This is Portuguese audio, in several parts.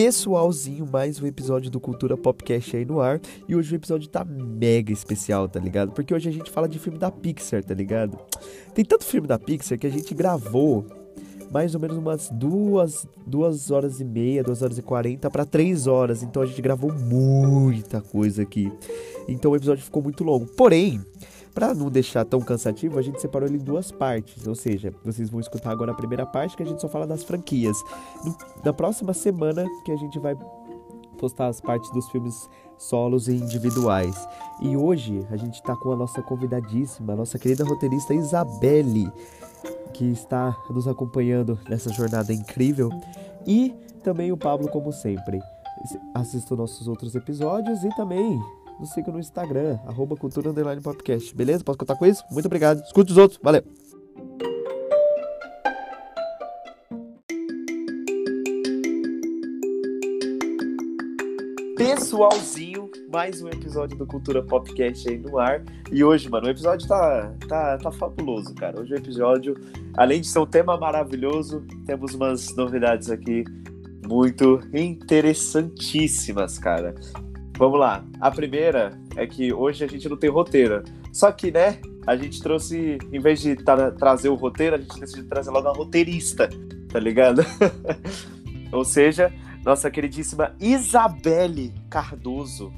pessoalzinho, mais um episódio do Cultura Popcast aí no ar. E hoje o episódio tá mega especial, tá ligado? Porque hoje a gente fala de filme da Pixar, tá ligado? Tem tanto filme da Pixar que a gente gravou mais ou menos umas duas, duas horas e meia, duas horas e quarenta para três horas. Então a gente gravou muita coisa aqui. Então o episódio ficou muito longo. Porém, para não deixar tão cansativo, a gente separou ele em duas partes. Ou seja, vocês vão escutar agora a primeira parte que a gente só fala das franquias. No, na próxima semana que a gente vai postar as partes dos filmes solos e individuais. E hoje a gente está com a nossa convidadíssima, a nossa querida roteirista Isabelle, que está nos acompanhando nessa jornada incrível. E também o Pablo, como sempre. Assista nossos outros episódios e também nos siga no Instagram, arroba Cultura Underline Podcast. Beleza? Posso contar com isso? Muito obrigado. Escute os outros. Valeu! Pessoalzinho, mais um episódio do Cultura Popcast aí no ar. E hoje, mano, o episódio tá, tá, tá fabuloso, cara. Hoje o episódio, além de ser um tema maravilhoso, temos umas novidades aqui muito interessantíssimas, cara. Vamos lá. A primeira é que hoje a gente não tem roteiro. Só que, né, a gente trouxe, em vez de tra trazer o roteiro, a gente decidiu trazer logo a roteirista, tá ligado? Ou seja, nossa queridíssima Isabelle Cardoso.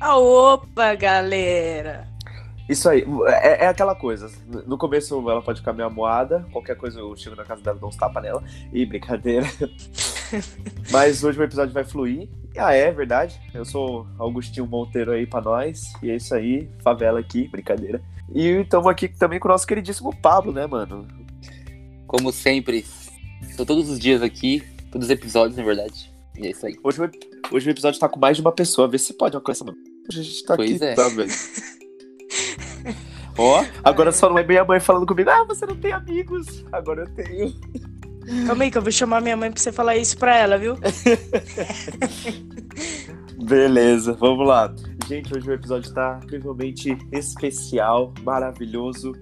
Ah, opa, galera! Isso aí, é, é, aquela coisa. No começo ela pode ficar meio amoada, qualquer coisa eu chego na casa dela, dou uns tapas nela. E brincadeira. Mas hoje o episódio vai fluir. Ah, é verdade. Eu sou Augustinho Monteiro aí pra nós. E é isso aí, favela aqui, brincadeira. E estamos aqui também com o nosso queridíssimo Pablo, né, mano? Como sempre, estou todos os dias aqui, todos os episódios, na verdade. E é isso aí. Hoje, hoje o episódio tá com mais de uma pessoa. Vê se pode alcançar, mano. Hoje a gente tá pois aqui, é. tá, velho? Ó, agora só não é minha mãe falando comigo, ah, você não tem amigos. Agora eu tenho. Calma aí que eu vou chamar minha mãe pra você falar isso pra ela, viu? Beleza, vamos lá. Gente, hoje o episódio tá incrivelmente especial, maravilhoso.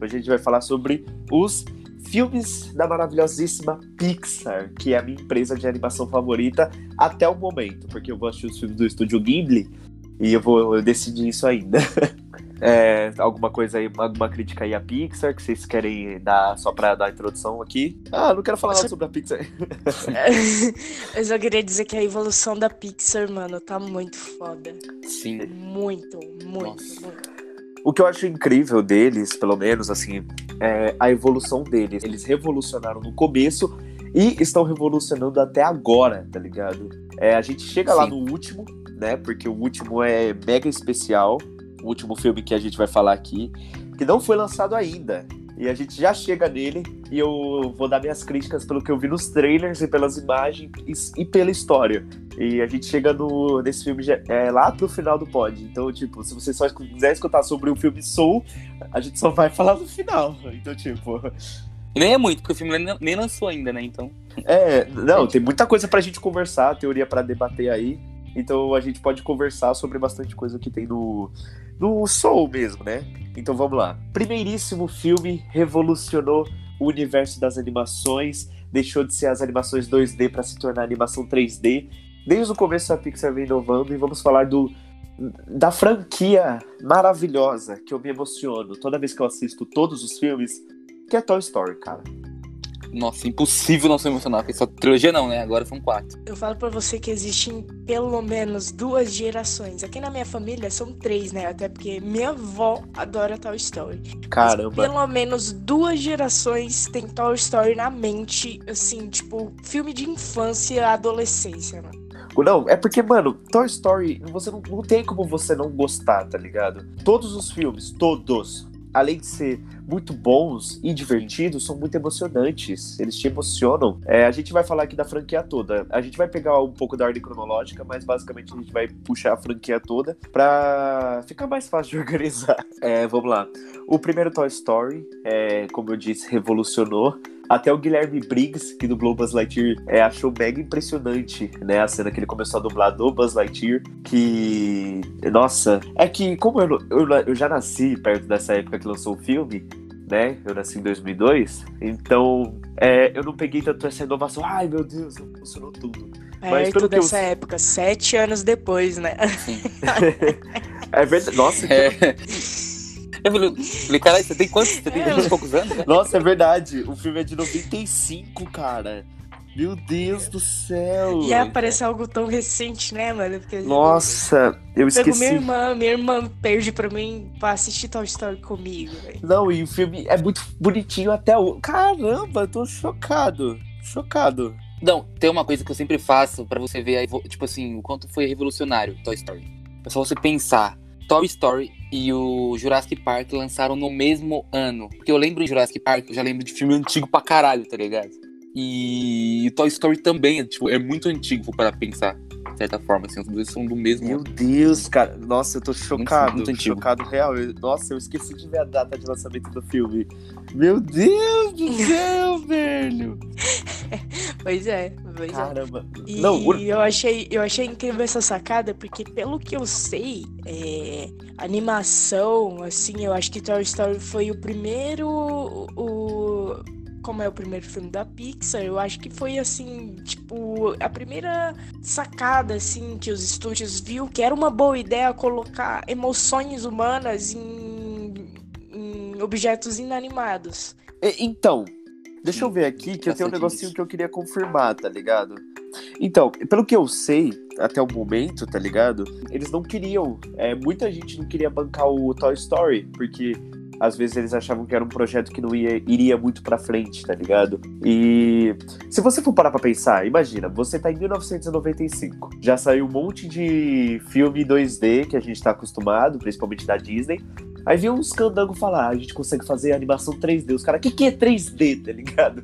Hoje a gente vai falar sobre os filmes da maravilhosíssima Pixar, que é a minha empresa de animação favorita até o momento, porque eu vou assistir os filmes do estúdio Ghibli e eu vou decidir isso ainda. É, alguma coisa aí, alguma crítica aí à Pixar que vocês querem dar só pra dar a introdução aqui? Ah, não quero falar nada sobre a Pixar. eu só queria dizer que a evolução da Pixar, mano, tá muito foda. Sim. Muito, muito, Nossa. muito. O que eu acho incrível deles, pelo menos, assim, é a evolução deles. Eles revolucionaram no começo e estão revolucionando até agora, tá ligado? É, a gente chega lá Sim. no último, né? Porque o último é mega especial. Último filme que a gente vai falar aqui, que não foi lançado ainda. E a gente já chega nele e eu vou dar minhas críticas pelo que eu vi nos trailers e pelas imagens e, pela história. E a gente chega no, nesse filme é, lá pro final do pod. Então, tipo, se você só quiser escutar sobre o filme Soul, a gente só vai falar no final. Então, tipo. Nem é muito, porque o filme nem, nem lançou ainda, né? Então. É, não, tem muita coisa pra gente conversar, teoria pra debater aí. Então a gente pode conversar sobre bastante coisa que tem no, no Soul mesmo, né? Então vamos lá. Primeiríssimo filme revolucionou o universo das animações, deixou de ser as animações 2D para se tornar animação 3D. Desde o começo a Pixar vem inovando e vamos falar do da franquia maravilhosa que eu me emociono toda vez que eu assisto todos os filmes, que é Toy Story, cara. Nossa, impossível não se emocionar, porque só trilogia não, né? Agora são quatro. Eu falo pra você que existem pelo menos duas gerações. Aqui na minha família são três, né? Até porque minha avó adora Toy Story. Mas Caramba. pelo menos duas gerações tem Toy Story na mente, assim, tipo, filme de infância e adolescência, mano. Não, é porque, mano, Toy Story, você não, não tem como você não gostar, tá ligado? Todos os filmes, todos, além de ser muito bons e divertidos, são muito emocionantes. Eles te emocionam. É, a gente vai falar aqui da franquia toda. A gente vai pegar um pouco da ordem cronológica, mas basicamente a gente vai puxar a franquia toda pra ficar mais fácil de organizar. É, vamos lá. O primeiro Toy Story, é, como eu disse, revolucionou. Até o Guilherme Briggs, que dublou Buzz Lightyear, é, achou mega impressionante, né? A cena que ele começou a dublar do Buzz Lightyear. Que. Nossa, é que como eu, eu, eu já nasci perto dessa época que lançou o filme, né? Eu nasci em 2002, então é, eu não peguei tanto essa inovação. Ai, meu Deus, funcionou tudo. Mas pelo dessa eu... época, sete anos depois, né? é verdade. Nossa, é. Eu falei, caralho, você tem quantos? Você tem é. poucos anos? Né? Nossa, é verdade. O filme é de 95, cara. Meu Deus do céu! E aparece algo tão recente, né, mano? Porque Nossa, eu esqueci. minha irmã, minha irmã perde pra mim pra assistir Toy Story comigo, véio. Não, e o filme é muito bonitinho até o. Caramba, eu tô chocado. Chocado. Não, tem uma coisa que eu sempre faço para você ver, tipo assim, o quanto foi revolucionário Toy Story. É só você pensar. Toy Story e o Jurassic Park lançaram no mesmo ano. Porque eu lembro de Jurassic Park, eu já lembro de filme antigo pra caralho, tá ligado? E Toy Story também, tipo, é muito antigo para pensar, certa forma, assim, os dois são do mesmo. Meu Deus, cara, nossa, eu tô chocado, muito, muito chocado real. Nossa, eu esqueci de ver a data de lançamento do filme. Meu Deus do céu, velho! Pois é, pois é. Caramba. é. E Não, eu achei, eu achei incrível essa sacada, porque pelo que eu sei, é, animação, assim, eu acho que Toy Story foi o primeiro. O, como é o primeiro filme da Pixar, eu acho que foi assim, tipo, a primeira sacada assim que os estúdios viu que era uma boa ideia colocar emoções humanas em, em objetos inanimados. Então, deixa eu ver aqui que eu tenho um negocinho que eu queria confirmar, tá ligado? Então, pelo que eu sei, até o momento, tá ligado? Eles não queriam. É, muita gente não queria bancar o Toy Story, porque às vezes eles achavam que era um projeto que não ia, iria muito pra frente, tá ligado? E se você for parar pra pensar, imagina, você tá em 1995, já saiu um monte de filme 2D que a gente tá acostumado, principalmente da Disney. Aí viu uns candango falar, ah, a gente consegue fazer animação 3D. Os caras, o que, que é 3D, tá ligado?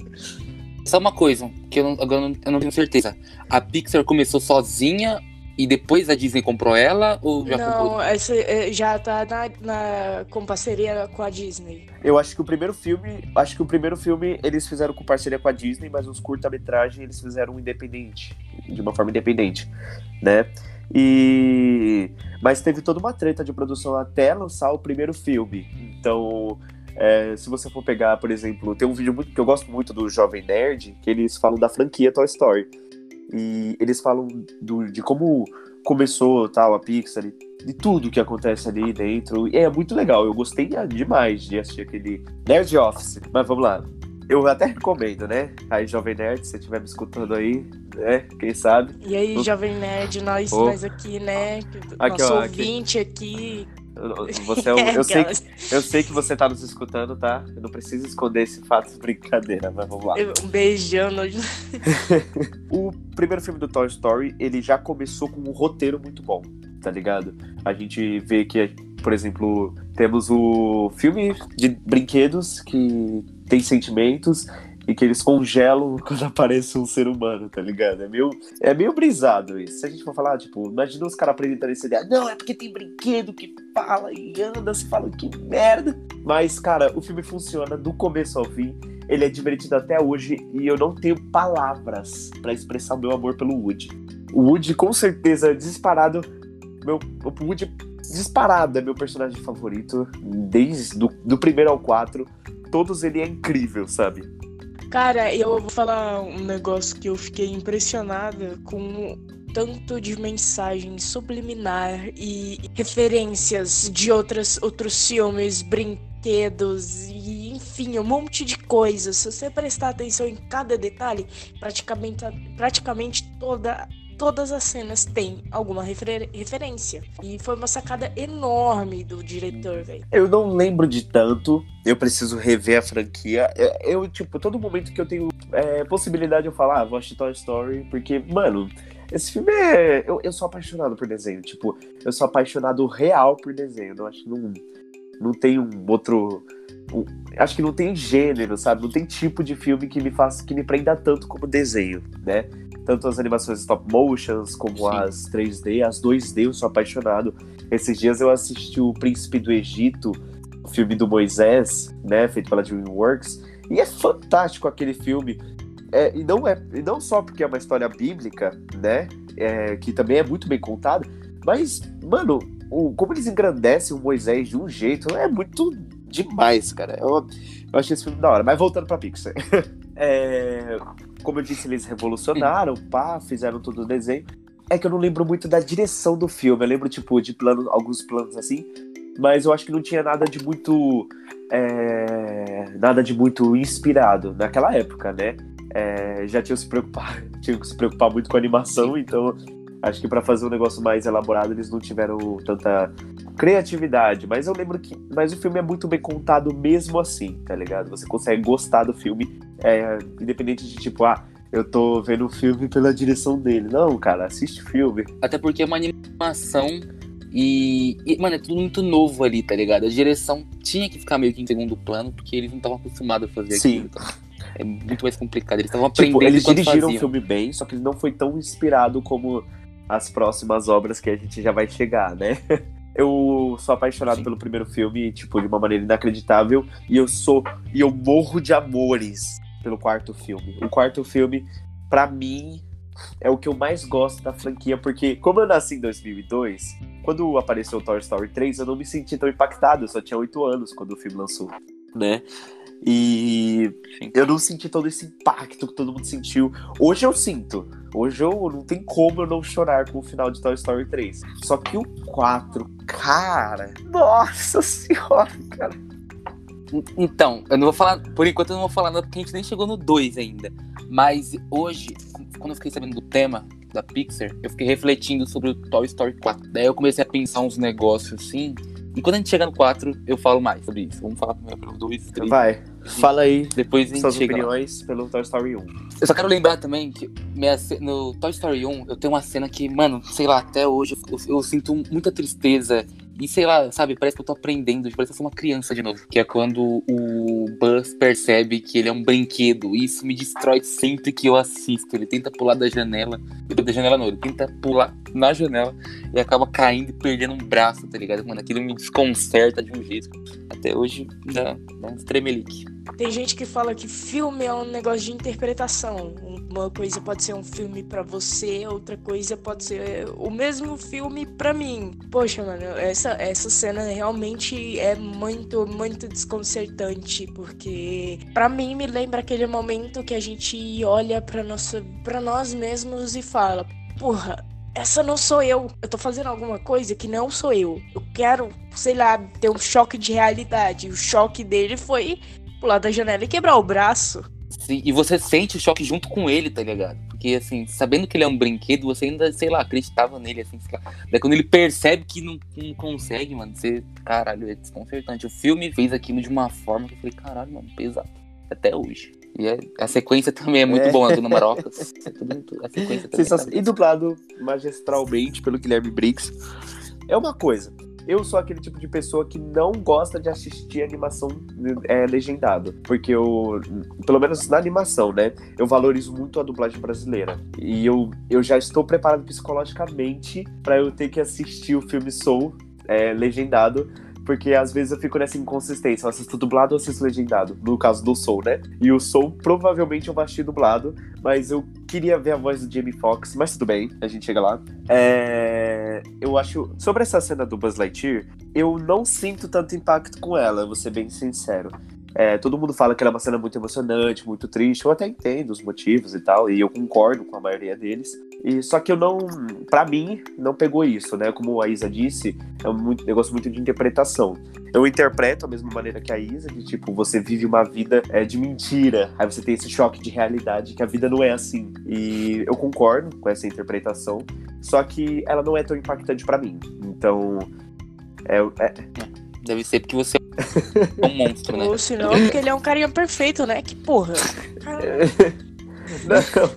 Só uma coisa, que eu não, agora eu não tenho certeza. A Pixar começou sozinha e depois a Disney comprou ela ou já Não, comprou? essa é, já tá na, na, com parceria com a Disney. Eu acho que o primeiro filme, acho que o primeiro filme eles fizeram com parceria com a Disney, mas os curta-metragem eles fizeram independente, de uma forma independente, né? E mas teve toda uma treta de produção até lançar o primeiro filme. Então, é, se você for pegar, por exemplo, tem um vídeo muito, que eu gosto muito do Jovem Nerd, que eles falam da franquia Toy Story. E eles falam do, de como começou tal a Pixar, de tudo que acontece ali dentro. E é muito legal. Eu gostei demais de assistir aquele Nerd Office. Mas vamos lá. Eu até recomendo, né? Aí, Jovem Nerd, se você estiver me escutando aí, né? Quem sabe? E aí, Jovem Nerd, nós, oh. nós aqui, né? Aqui, Nosso ó, ouvinte aqui. aqui você é, um, eu, sei que, eu sei que você tá nos escutando, tá? Eu não preciso esconder esse fato de brincadeira, mas vamos lá. Um beijão. o primeiro filme do Toy Story, ele já começou com um roteiro muito bom, tá ligado? A gente vê que, por exemplo, temos o filme de brinquedos que tem sentimentos e que eles congelam quando aparece um ser humano, tá ligado? É meio, é meio brisado isso. Se a gente for falar, tipo, imagina os caras apresentando essa ideia, não, é porque tem brinquedo que fala e anda, se fala que merda. Mas, cara, o filme funciona do começo ao fim. Ele é divertido até hoje e eu não tenho palavras para expressar o meu amor pelo Woody. O Woody, com certeza, disparado. Meu, o Woody disparado é meu personagem favorito, desde do, do primeiro ao quatro. Todos ele é incrível, sabe? Cara, eu vou falar um negócio que eu fiquei impressionada com tanto de mensagem subliminar e referências de outras, outros filmes, brinquedos e enfim, um monte de coisas. Se você prestar atenção em cada detalhe, praticamente, praticamente toda todas as cenas têm alguma refer referência. E foi uma sacada enorme do diretor, velho. Eu não lembro de tanto. Eu preciso rever a franquia. Eu, tipo, todo momento que eu tenho é, possibilidade de eu falar, ah, vou assistir Toy Story, porque, mano, esse filme é. Eu, eu sou apaixonado por desenho. Tipo, eu sou apaixonado real por desenho. Eu acho que não, não tem um outro. Um, acho que não tem gênero, sabe? Não tem tipo de filme que me faça que me prenda tanto como desenho, né? Tanto as animações stop motions como Sim. as 3D, as 2D, eu sou apaixonado. Esses dias eu assisti o Príncipe do Egito, o filme do Moisés, né, feito pela DreamWorks, e é fantástico aquele filme. É, e não é e não só porque é uma história bíblica, né, é, que também é muito bem contada, mas mano, o, como eles engrandecem o Moisés de um jeito é muito demais, cara. Eu, eu achei esse filme da hora. Mas voltando pra Pixar. é, como eu disse, eles revolucionaram, pá, fizeram todo o desenho. É que eu não lembro muito da direção do filme. Eu lembro, tipo, de plano, alguns planos assim. Mas eu acho que não tinha nada de muito. É, nada de muito inspirado naquela época, né? É, já tinham se preocupar, tinham que se preocupar muito com a animação, então acho que para fazer um negócio mais elaborado eles não tiveram tanta criatividade. Mas eu lembro que. Mas o filme é muito bem contado mesmo assim, tá ligado? Você consegue gostar do filme, é, independente de tipo, ah, eu tô vendo o filme pela direção dele. Não, cara, assiste o filme. Até porque é uma animação e, e, mano, é tudo muito novo ali, tá ligado? A direção tinha que ficar meio que em segundo plano, porque eles não estavam acostumados a fazer Sim. aquilo. Então é muito mais complicado. Eles estavam Tipo, aprendendo eles enquanto dirigiram o filme bem, só que ele não foi tão inspirado como as próximas obras que a gente já vai chegar, né? Eu sou apaixonado Sim. pelo primeiro filme, tipo, de uma maneira inacreditável, e eu sou e eu morro de amores pelo quarto filme. O quarto filme, pra mim, é o que eu mais gosto da franquia, porque como eu nasci em 2002, quando apareceu o Toy Story 3, eu não me senti tão impactado, eu só tinha 8 anos quando o filme lançou, né? E Sim. eu não senti todo esse impacto que todo mundo sentiu. Hoje eu sinto. Hoje eu não tem como eu não chorar com o final de Toy Story 3. Só que o 4, cara. Nossa senhora, cara. Então, eu não vou falar, por enquanto eu não vou falar nada porque a gente nem chegou no 2 ainda. Mas hoje, quando eu fiquei sabendo do tema da Pixar, eu fiquei refletindo sobre o Toy Story 4. Daí eu comecei a pensar uns negócios assim. E quando a gente chegar no 4, eu falo mais sobre isso. Vamos falar primeiro pelo 2 3. Vai, fala aí Depois a gente suas chega lá. opiniões pelo Toy Story 1. Eu só quero lembrar também que minha no Toy Story 1 eu tenho uma cena que, mano, sei lá, até hoje eu, eu sinto muita tristeza. E sei lá, sabe, parece que eu tô aprendendo, parece que eu sou uma criança de novo. Que é quando o Buzz percebe que ele é um brinquedo. E isso me destrói sempre que eu assisto. Ele tenta pular da janela. Da janela não, ele tenta pular na janela e acaba caindo e perdendo um braço, tá ligado? Mano, aquilo me desconcerta de um jeito. Até hoje dá, dá um tremelique. Tem gente que fala que filme é um negócio de interpretação. Uma coisa pode ser um filme pra você, outra coisa pode ser o mesmo filme pra mim. Poxa, mano, essa, essa cena realmente é muito, muito desconcertante, porque pra mim me lembra aquele momento que a gente olha pra, nossa, pra nós mesmos e fala: Porra, essa não sou eu. Eu tô fazendo alguma coisa que não sou eu. Eu quero, sei lá, ter um choque de realidade. O choque dele foi pular da janela e quebrar o braço. Sim, e você sente o choque junto com ele, tá ligado? Porque, assim, sabendo que ele é um brinquedo, você ainda, sei lá, acreditava nele, assim, sei lá. Daí quando ele percebe que não, não consegue, mano, você, caralho, é desconcertante. O filme fez aquilo de uma forma que eu falei, caralho, mano, pesado. Até hoje. E é- a sequência também é muito É. boa, a Dona Marocas. É tudo muito, a sequência também. Sensacional. tá E dublado magistralmente pelo Guilherme Briggs. É uma coisa. Eu sou aquele tipo de pessoa que não gosta de assistir animação é, legendado. Porque eu, pelo menos na animação, né? Eu valorizo muito a dublagem brasileira. E eu, eu já estou preparado psicologicamente para eu ter que assistir o filme Soul é, legendado. Porque às vezes eu fico nessa inconsistência. Eu assisto dublado ou assisto legendado. No caso do Soul, né? E o Soul provavelmente eu assistir dublado. Mas eu queria ver a voz do Jamie Foxx. Mas tudo bem, a gente chega lá. É, Eu acho. Sobre essa cena do Buzz Lightyear, eu não sinto tanto impacto com ela, vou ser bem sincero. É, todo mundo fala que ela é uma cena muito emocionante, muito triste. Eu até entendo os motivos e tal, e eu concordo com a maioria deles. E só que eu não, Pra mim, não pegou isso, né? Como a Isa disse, é um muito- negócio muito de interpretação. Eu interpreto da mesma maneira que a Isa, que tipo, você vive uma vida é, de mentira, aí você tem esse choque de realidade que a vida não é assim. E eu concordo com essa interpretação, só que ela não é tão impactante pra mim. Então, é, é, Deve ser porque você é um monstro, né? Ou senão, porque ele é um carinha perfeito, né? Que porra. Não,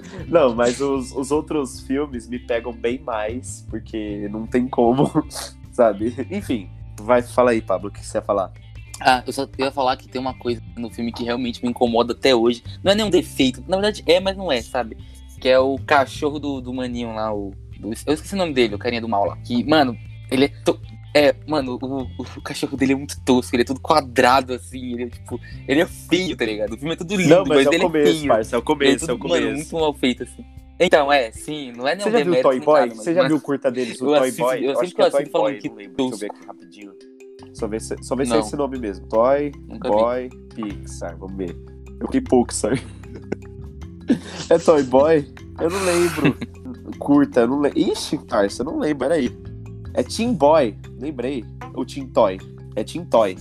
não, mas os, os outros filmes me pegam bem mais, porque não tem como, sabe? Enfim, vai, fala aí, Pablo, o que você ia falar? Ah, eu só ia falar que tem uma coisa no filme que realmente me incomoda até hoje. Não é nenhum defeito. Na verdade é, mas não é, sabe? Que é o cachorro do, do maninho lá, o. do- eu esqueci o nome dele, o carinha do mal lá. Que, mano, ele é. To... É, mano, o, o, cachorro dele é muito tosco, ele é tudo quadrado, assim, ele é tipo. Ele é feio, tá ligado? O filme é tudo lindo, Não, mas, é o ele começo, é feio. parça, é o é começo, tudo, é o mano, começo. muito mal feito, assim. Então, é, sim, não é nenhum Você já viu o Toy nem Boy? nada, mas, Você já mano, viu o curta deles, o eu Toy assisto- Boy? eu acho sempre que é assisto Toy falando Boy, que lembro. Deixa eu ver aqui rapidinho. Só vê se, só vê se é esse nome mesmo. Toy, Nunca vi. Boy, Pixar. Vamos ver. Eu vi Pixar. é Toy Boy? Eu não lembro. Curta, eu não lembro. Ixi, parça, eu não lembro. Peraí. É Team Boy. Lembrei. Ou Team Toy. É Team Toy.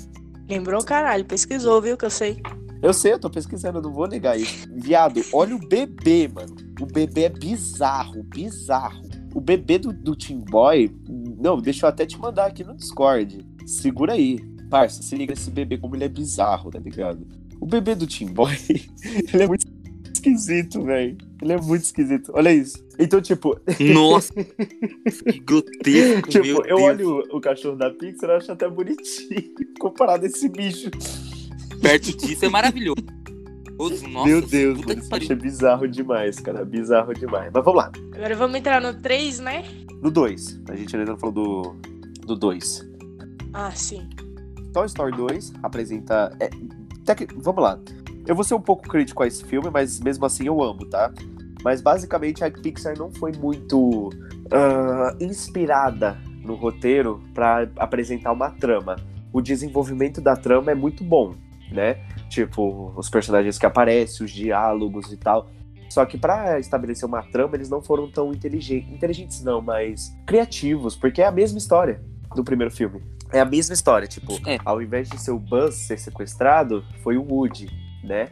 Lembrou, caralho? Pesquisou, viu? Que eu sei. Eu sei, eu tô pesquisando, eu não vou negar isso. Viado, olha o bebê, mano. O bebê é bizarro, bizarro. O bebê do, do Team Boy. Não, deixa eu até te mandar aqui no Discord. Segura aí. Parça, se liga esse bebê como ele é bizarro, tá ligado? O bebê do Team Boy, ele é muito esquisito, velho. Ele é muito esquisito. Olha isso. Então, tipo, Nossa, que grotesco, tipo meu eu Deus. olho o, o cachorro da Pixar e acho até bonitinho comparado a esse bicho. Perto disso é maravilhoso. Nossa, Meu Deus, mano, bicho é bizarro demais, cara. Bizarro demais. Mas vamos lá. Agora vamos entrar no 3, né? No 2. A gente ainda não falou do 2. Ah, sim. Toy Story 2 apresenta. é, tec- Vamos lá. Eu vou ser um pouco crítico a esse filme, mas mesmo assim eu amo, tá? Mas basicamente a Pixar não foi muito ah, inspirada no roteiro para apresentar uma trama. O desenvolvimento da trama é muito bom, né? Tipo, os personagens que aparecem, os diálogos e tal. Só que para estabelecer uma trama, eles não foram tão inteligentes, inteligentes não, mas criativos, porque é a mesma história do primeiro filme. É a mesma história, tipo, É. ao invés de ser o Buzz ser sequestrado, foi o Woody, né?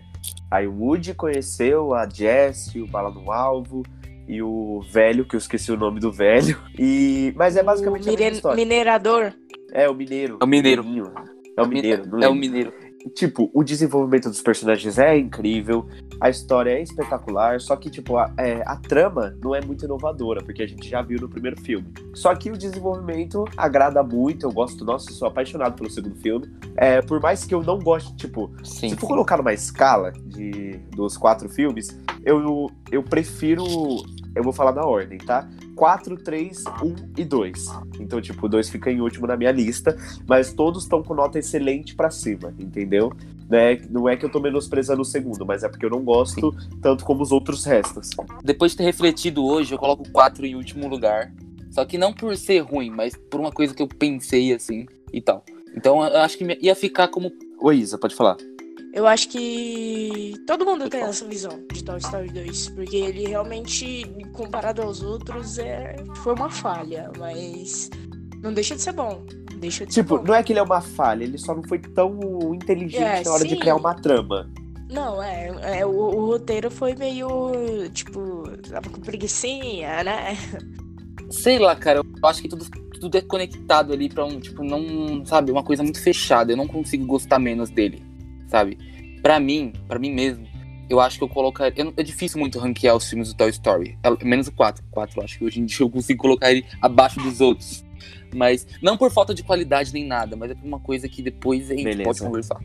Aí o Woody conheceu a Jessie, o Bala no Alvo e o velho, que eu esqueci o nome do velho. E mas é basicamente o a mesma história. minerador. É o mineiro. É o mineiro. Mininho. É o mineiro, É o mineiro. Tipo, o desenvolvimento dos personagens é incrível, a história é espetacular, só que, tipo, a, é, a trama não é muito inovadora, porque a gente já viu no primeiro filme. Só que o desenvolvimento agrada muito, eu gosto, nossa, eu sou apaixonado pelo segundo filme. É, por mais que eu não goste, tipo, Sim. se for colocar numa escala de, dos quatro filmes, eu, eu prefiro. Eu vou falar na ordem, tá? 4, 3, 1 e 2. Então, tipo, o 2 fica em último na minha lista, mas todos estão com nota excelente pra cima, entendeu? Né? Não é que eu tô menosprezando o segundo, mas é porque eu não gosto tanto como os outros restos. Depois de ter refletido hoje, eu coloco o 4 em último lugar. Só que não por ser ruim, mas por uma coisa que eu pensei assim e tal. Então eu acho que ia ficar como. Oi, Isa, pode falar. Eu acho que todo mundo tem essa visão de Toy Story 2, porque ele realmente, comparado aos outros, é... foi uma falha, mas não deixa de ser bom. Deixa de Tipo, ser bom. não é que ele é uma falha, ele só não foi tão inteligente É, na hora de sim. criar uma trama. Não, é, é o, o roteiro foi meio, tipo, tava com preguicinha, né? Sei lá, cara, eu acho que tudo, tudo é conectado ali pra um, tipo, não. Sabe, uma coisa muito fechada. Eu não consigo gostar menos dele, sabe? Pra mim, pra mim mesmo, eu acho que eu colocaria. eu não- É difícil muito ranquear os filmes do Toy Story. É- Menos o 4. O 4, eu acho que hoje em dia eu consigo colocar ele abaixo dos outros. Mas não por falta de qualidade nem nada, mas é por uma coisa que depois a gente Beleza. pode conversar.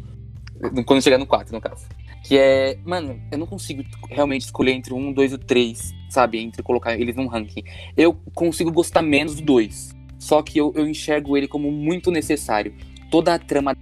Quando chegar no 4, no caso. Que é, mano, eu não consigo realmente escolher entre o 1, 2 e o 3, sabe? Entre colocar eles num ranking. Eu consigo gostar menos do 2. Só que eu, eu enxergo ele como muito necessário. Toda a trama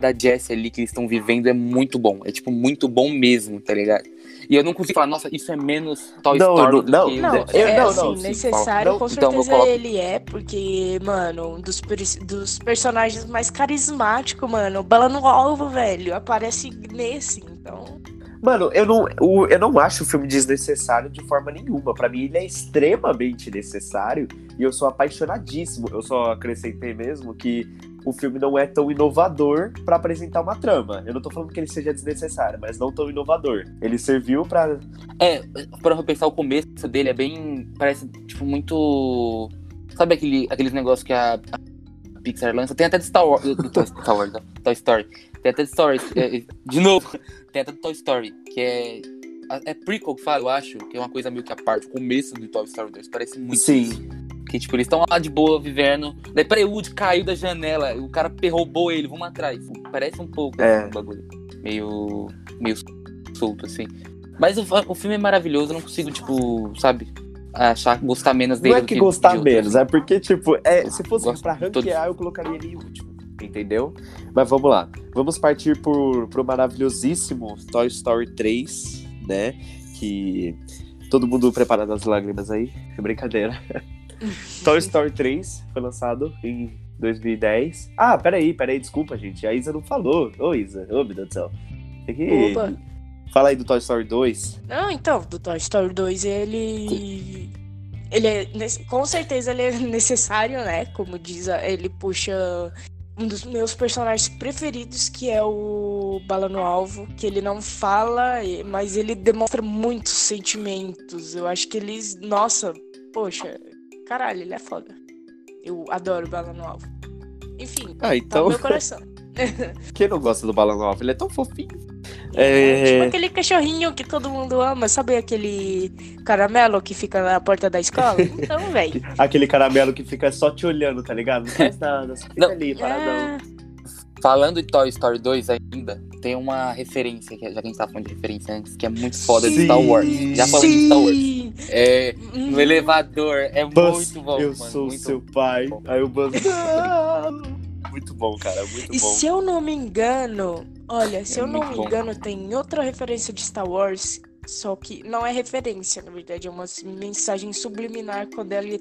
da Jessie ali que eles estão vivendo é muito bom. É, tipo, muito bom mesmo, tá ligado? E eu não consigo falar, nossa, isso é menos Toy Não, Story não, do não, que... Não, Eu- é não, assim, não, necessário, não, com então eu certeza coloco- ele é, porque, mano, um dos, dos personagens mais carismáticos, mano, Bala no Alvo, velho, aparece nesse, então... Mano, eu não, eu não acho o filme desnecessário de forma nenhuma. Pra mim, ele é extremamente necessário e eu sou apaixonadíssimo. Eu só acrescentei mesmo que o filme não é tão inovador pra apresentar uma trama. Eu não tô falando que ele seja desnecessário, mas não tão inovador. Ele serviu pra. É, eu pensar o começo dele é bem. Parece, tipo, muito. Sabe aquele, aqueles negócios que a, Pixar lança? Tem até de Star Wars. Star Wars, Toy Story. Tem até de Story. é, é, de novo, tem até do Toy Story, que é. É prequel que fala, eu acho, que é uma coisa meio que a parte. O começo do Toy Story 2 parece muito Sim. isso. Que, tipo, eles estão lá de boa, vivendo. Daí, peraí, o Woody caiu da janela. O cara roubou ele, vamos atrás. Parece um pouco É. um bagulho. Meio. meio solto, assim. Mas o, o filme é maravilhoso, eu não consigo, tipo, sabe, achar, gostar menos dele. Não é do que de gostar menos, é porque, tipo, é, se fosse pra de todos. ranquear, eu colocaria ele em último. Entendeu? Mas vamos lá. Vamos partir por, pro maravilhosíssimo Toy Story 3, né? Que. Todo mundo preparado as lágrimas aí? É brincadeira. Toy Story 3 foi lançado em 2010. Ah, peraí, peraí, desculpa, gente. A Isa não falou. Ô, Isa, ô, meu Deus do céu. Tem que. Opa. Fala aí do Toy Story 2. Não, então, do Toy Story 2, ele. Ele é. Com certeza ele é necessário, né? Como diz, a- ele puxa um dos meus personagens preferidos, que é o Bala no Alvo, que ele não fala, mas ele demonstra muitos sentimentos. Eu acho que ele. Nossa, poxa, caralho, ele é foda. Eu adoro Bala no Alvo. Enfim, Ah, tá então. no meu coração. Quem não gosta do Balão Alvo? Ele é tão fofinho. É, É. Tipo aquele cachorrinho que todo mundo ama, sabe aquele caramelo que fica na porta da escola? Então, velho. Aquele caramelo que fica só te olhando, tá ligado? Não faz nada, só fica Não. ali, paradão. É, Falando de Toy Story 2 ainda, tem uma referência, que já que a gente tava falando de referência antes, que é muito foda de Sim. Star Wars. Já falando de Star Wars. sim. É, Hum, no elevador, é Buzz, muito bom, eu mano. sou muito seu pai. bom. Aí o Buzz. "Não." muito bom, cara, muito E bom. se eu não me engano, olha, se É eu não me bom. engano, tem outra referência de Star Wars, só que não é referência, na verdade, é uma mensagem subliminar quando ele,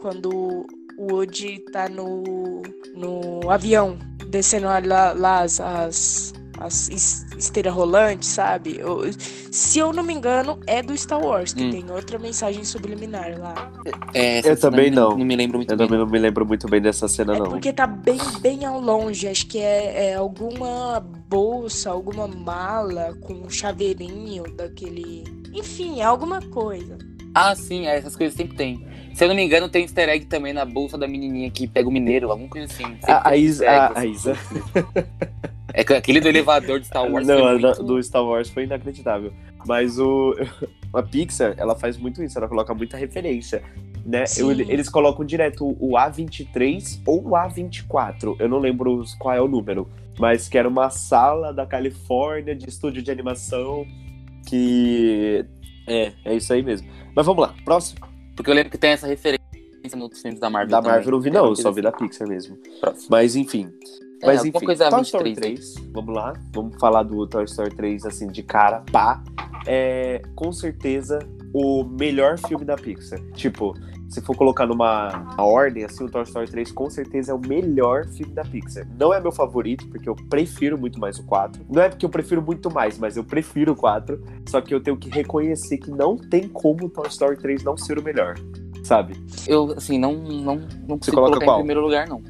quando o Woody tá no, no avião, descendo lá, lá as, as, as es- esteiras rolantes, sabe? Eu- se eu não me engano, é do Star Wars, que Hum. tem outra mensagem subliminar lá. É, Eu também não. Não me lembro muito Eu bem. também não me lembro muito bem dessa cena, É não. porque tá bem, bem ao longe. Acho que é, é alguma bolsa, alguma mala com um chaveirinho daquele. Enfim, é alguma coisa. Ah, sim, é, essas coisas sempre tem. Se eu não me engano, tem easter egg também na bolsa da menininha que pega o mineiro, alguma coisa assim. A, a Isa, egg, a, assim. a Isa. É que aquele do elevador de Star Wars Não, da- muito... do Star Wars foi inacreditável. Mas o a Pixar, ela faz muito isso, ela coloca muita referência, né? Eu- eles colocam direto o A23 ou o A24, eu não lembro qual é o número, mas que era uma sala da Califórnia de estúdio de animação que é, é isso aí mesmo. Mas vamos lá, próximo. Porque eu lembro que tem essa referência nos filmes da Marvel Da também. Marvel eu vi não, eu só vi da Pixar mesmo. Próximo. Mas enfim, É, Mas enfim, coisa Toy 23 Story aí. 3, vamos lá. Vamos falar do Toy Story 3, assim, de cara, pá. É, com certeza, o melhor filme da Pixar. Tipo, se for colocar numa uma ordem, assim, o Toy Story 3 com certeza é o melhor filme da Pixar. Não é meu favorito, porque eu prefiro muito mais o 4. Não é porque eu prefiro muito mais, mas eu prefiro o 4. Só que eu tenho que reconhecer que não tem como o Toy Story 3 não ser o melhor. Sabe? Eu, assim, não, não, não consigo coloca colocar qual? em primeiro lugar, não.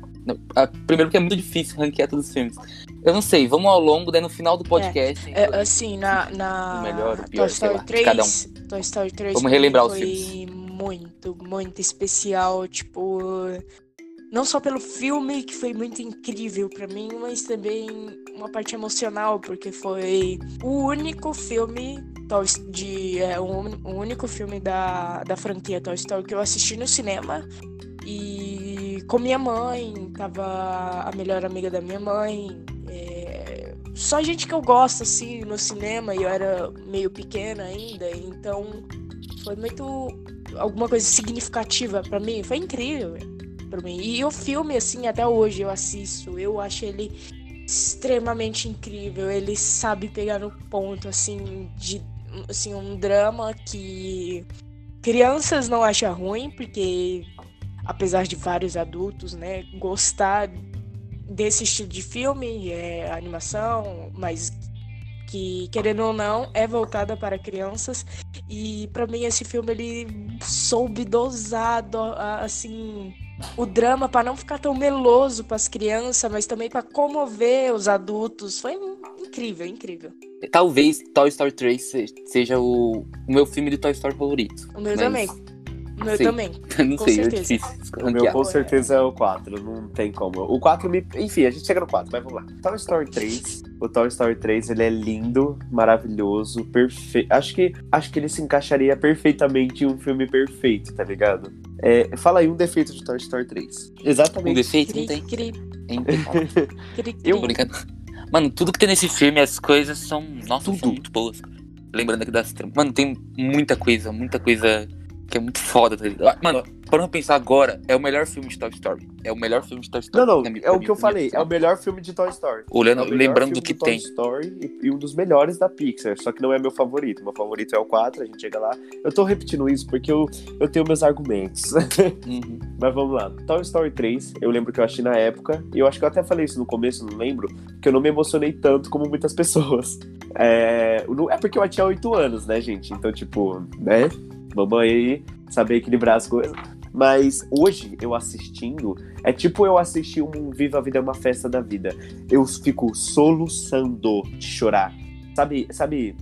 Primeiro porque é muito difícil ranquear todos os filmes. Eu não sei, vamos ao longo, daí no final do podcast... É, assim, na, na O melhor, o pior, Toy Story lá, de cada 3, Toy Story 3 Vamos relembrar mim os foi muito, muito especial, tipo, não só pelo filme que foi muito incrível pra mim, mas também uma parte emocional, porque foi o único filme de é, um, o único filme da, da franquia Toy Story que eu assisti no cinema. E com minha mãe, tava a melhor amiga da minha mãe, é, só gente que eu gosto, assim, no cinema, e eu era meio pequena ainda, então foi muito. Alguma coisa significativa pra mim, foi incrível pra mim. E o filme, assim, até hoje eu assisto, eu acho ele extremamente incrível, ele sabe pegar no ponto, assim, de assim, um drama que crianças não acham ruim, porque apesar de vários adultos, né, gostar desse estilo de filme, é animação, mas que querendo ou não é voltada para crianças e para mim esse filme ele soube dosar assim o drama para não ficar tão meloso para as crianças, mas também para comover os adultos. Foi incrível, incrível. Talvez Toy Story 3 se- seja o, o meu filme de Toy Story favorito. O meu Mas- também. O meu Sim. também. não Com sei, certeza. é O meu com certeza é o 4, não tem como. O 4 me. Enfim, a gente chega no 4, mas vamos lá. Toy Story 3. O Toy Story 3 ele é lindo, maravilhoso, perfeito. Acho que, acho que ele se encaixaria perfeitamente em um filme perfeito, tá ligado? É, fala aí um defeito de Toy Story 3. Um Exatamente. defeito não Cri, tem. cri, É impecável. cri, Eu cri. brincando. Mano, tudo que tem nesse filme, as coisas são. Nossa, Tudo. são muito boas. Lembrando aqui das tramas. Mano, tem muita coisa, muita coisa Que é muito foda, tá ligado? Mano, para não pensar agora, é o melhor filme de Toy Story. É o melhor filme de Toy Story. Não, não, minha- é o que eu falei. É o melhor filme de Toy Story. Olhando, É lembrando filme do que Toy tem. Story e, e um dos melhores da Pixar, só que não é meu favorito. Meu favorito é o 4, a gente chega lá. Eu tô repetindo isso porque eu, eu tenho meus argumentos. Uhum. Mas vamos lá. Toy Story 3, eu lembro que eu achei na época, e eu acho que eu até falei isso no começo, não lembro, que eu não me emocionei tanto como muitas pessoas. É, é porque eu tinha 8 anos, né, gente? Então, tipo, né? Vamos aí saber equilibrar as coisas. Mas hoje, eu assistindo, é tipo eu assistir um Viva a Vida é uma Festa da Vida. Eu fico soluçando de chorar. Sabe, sabe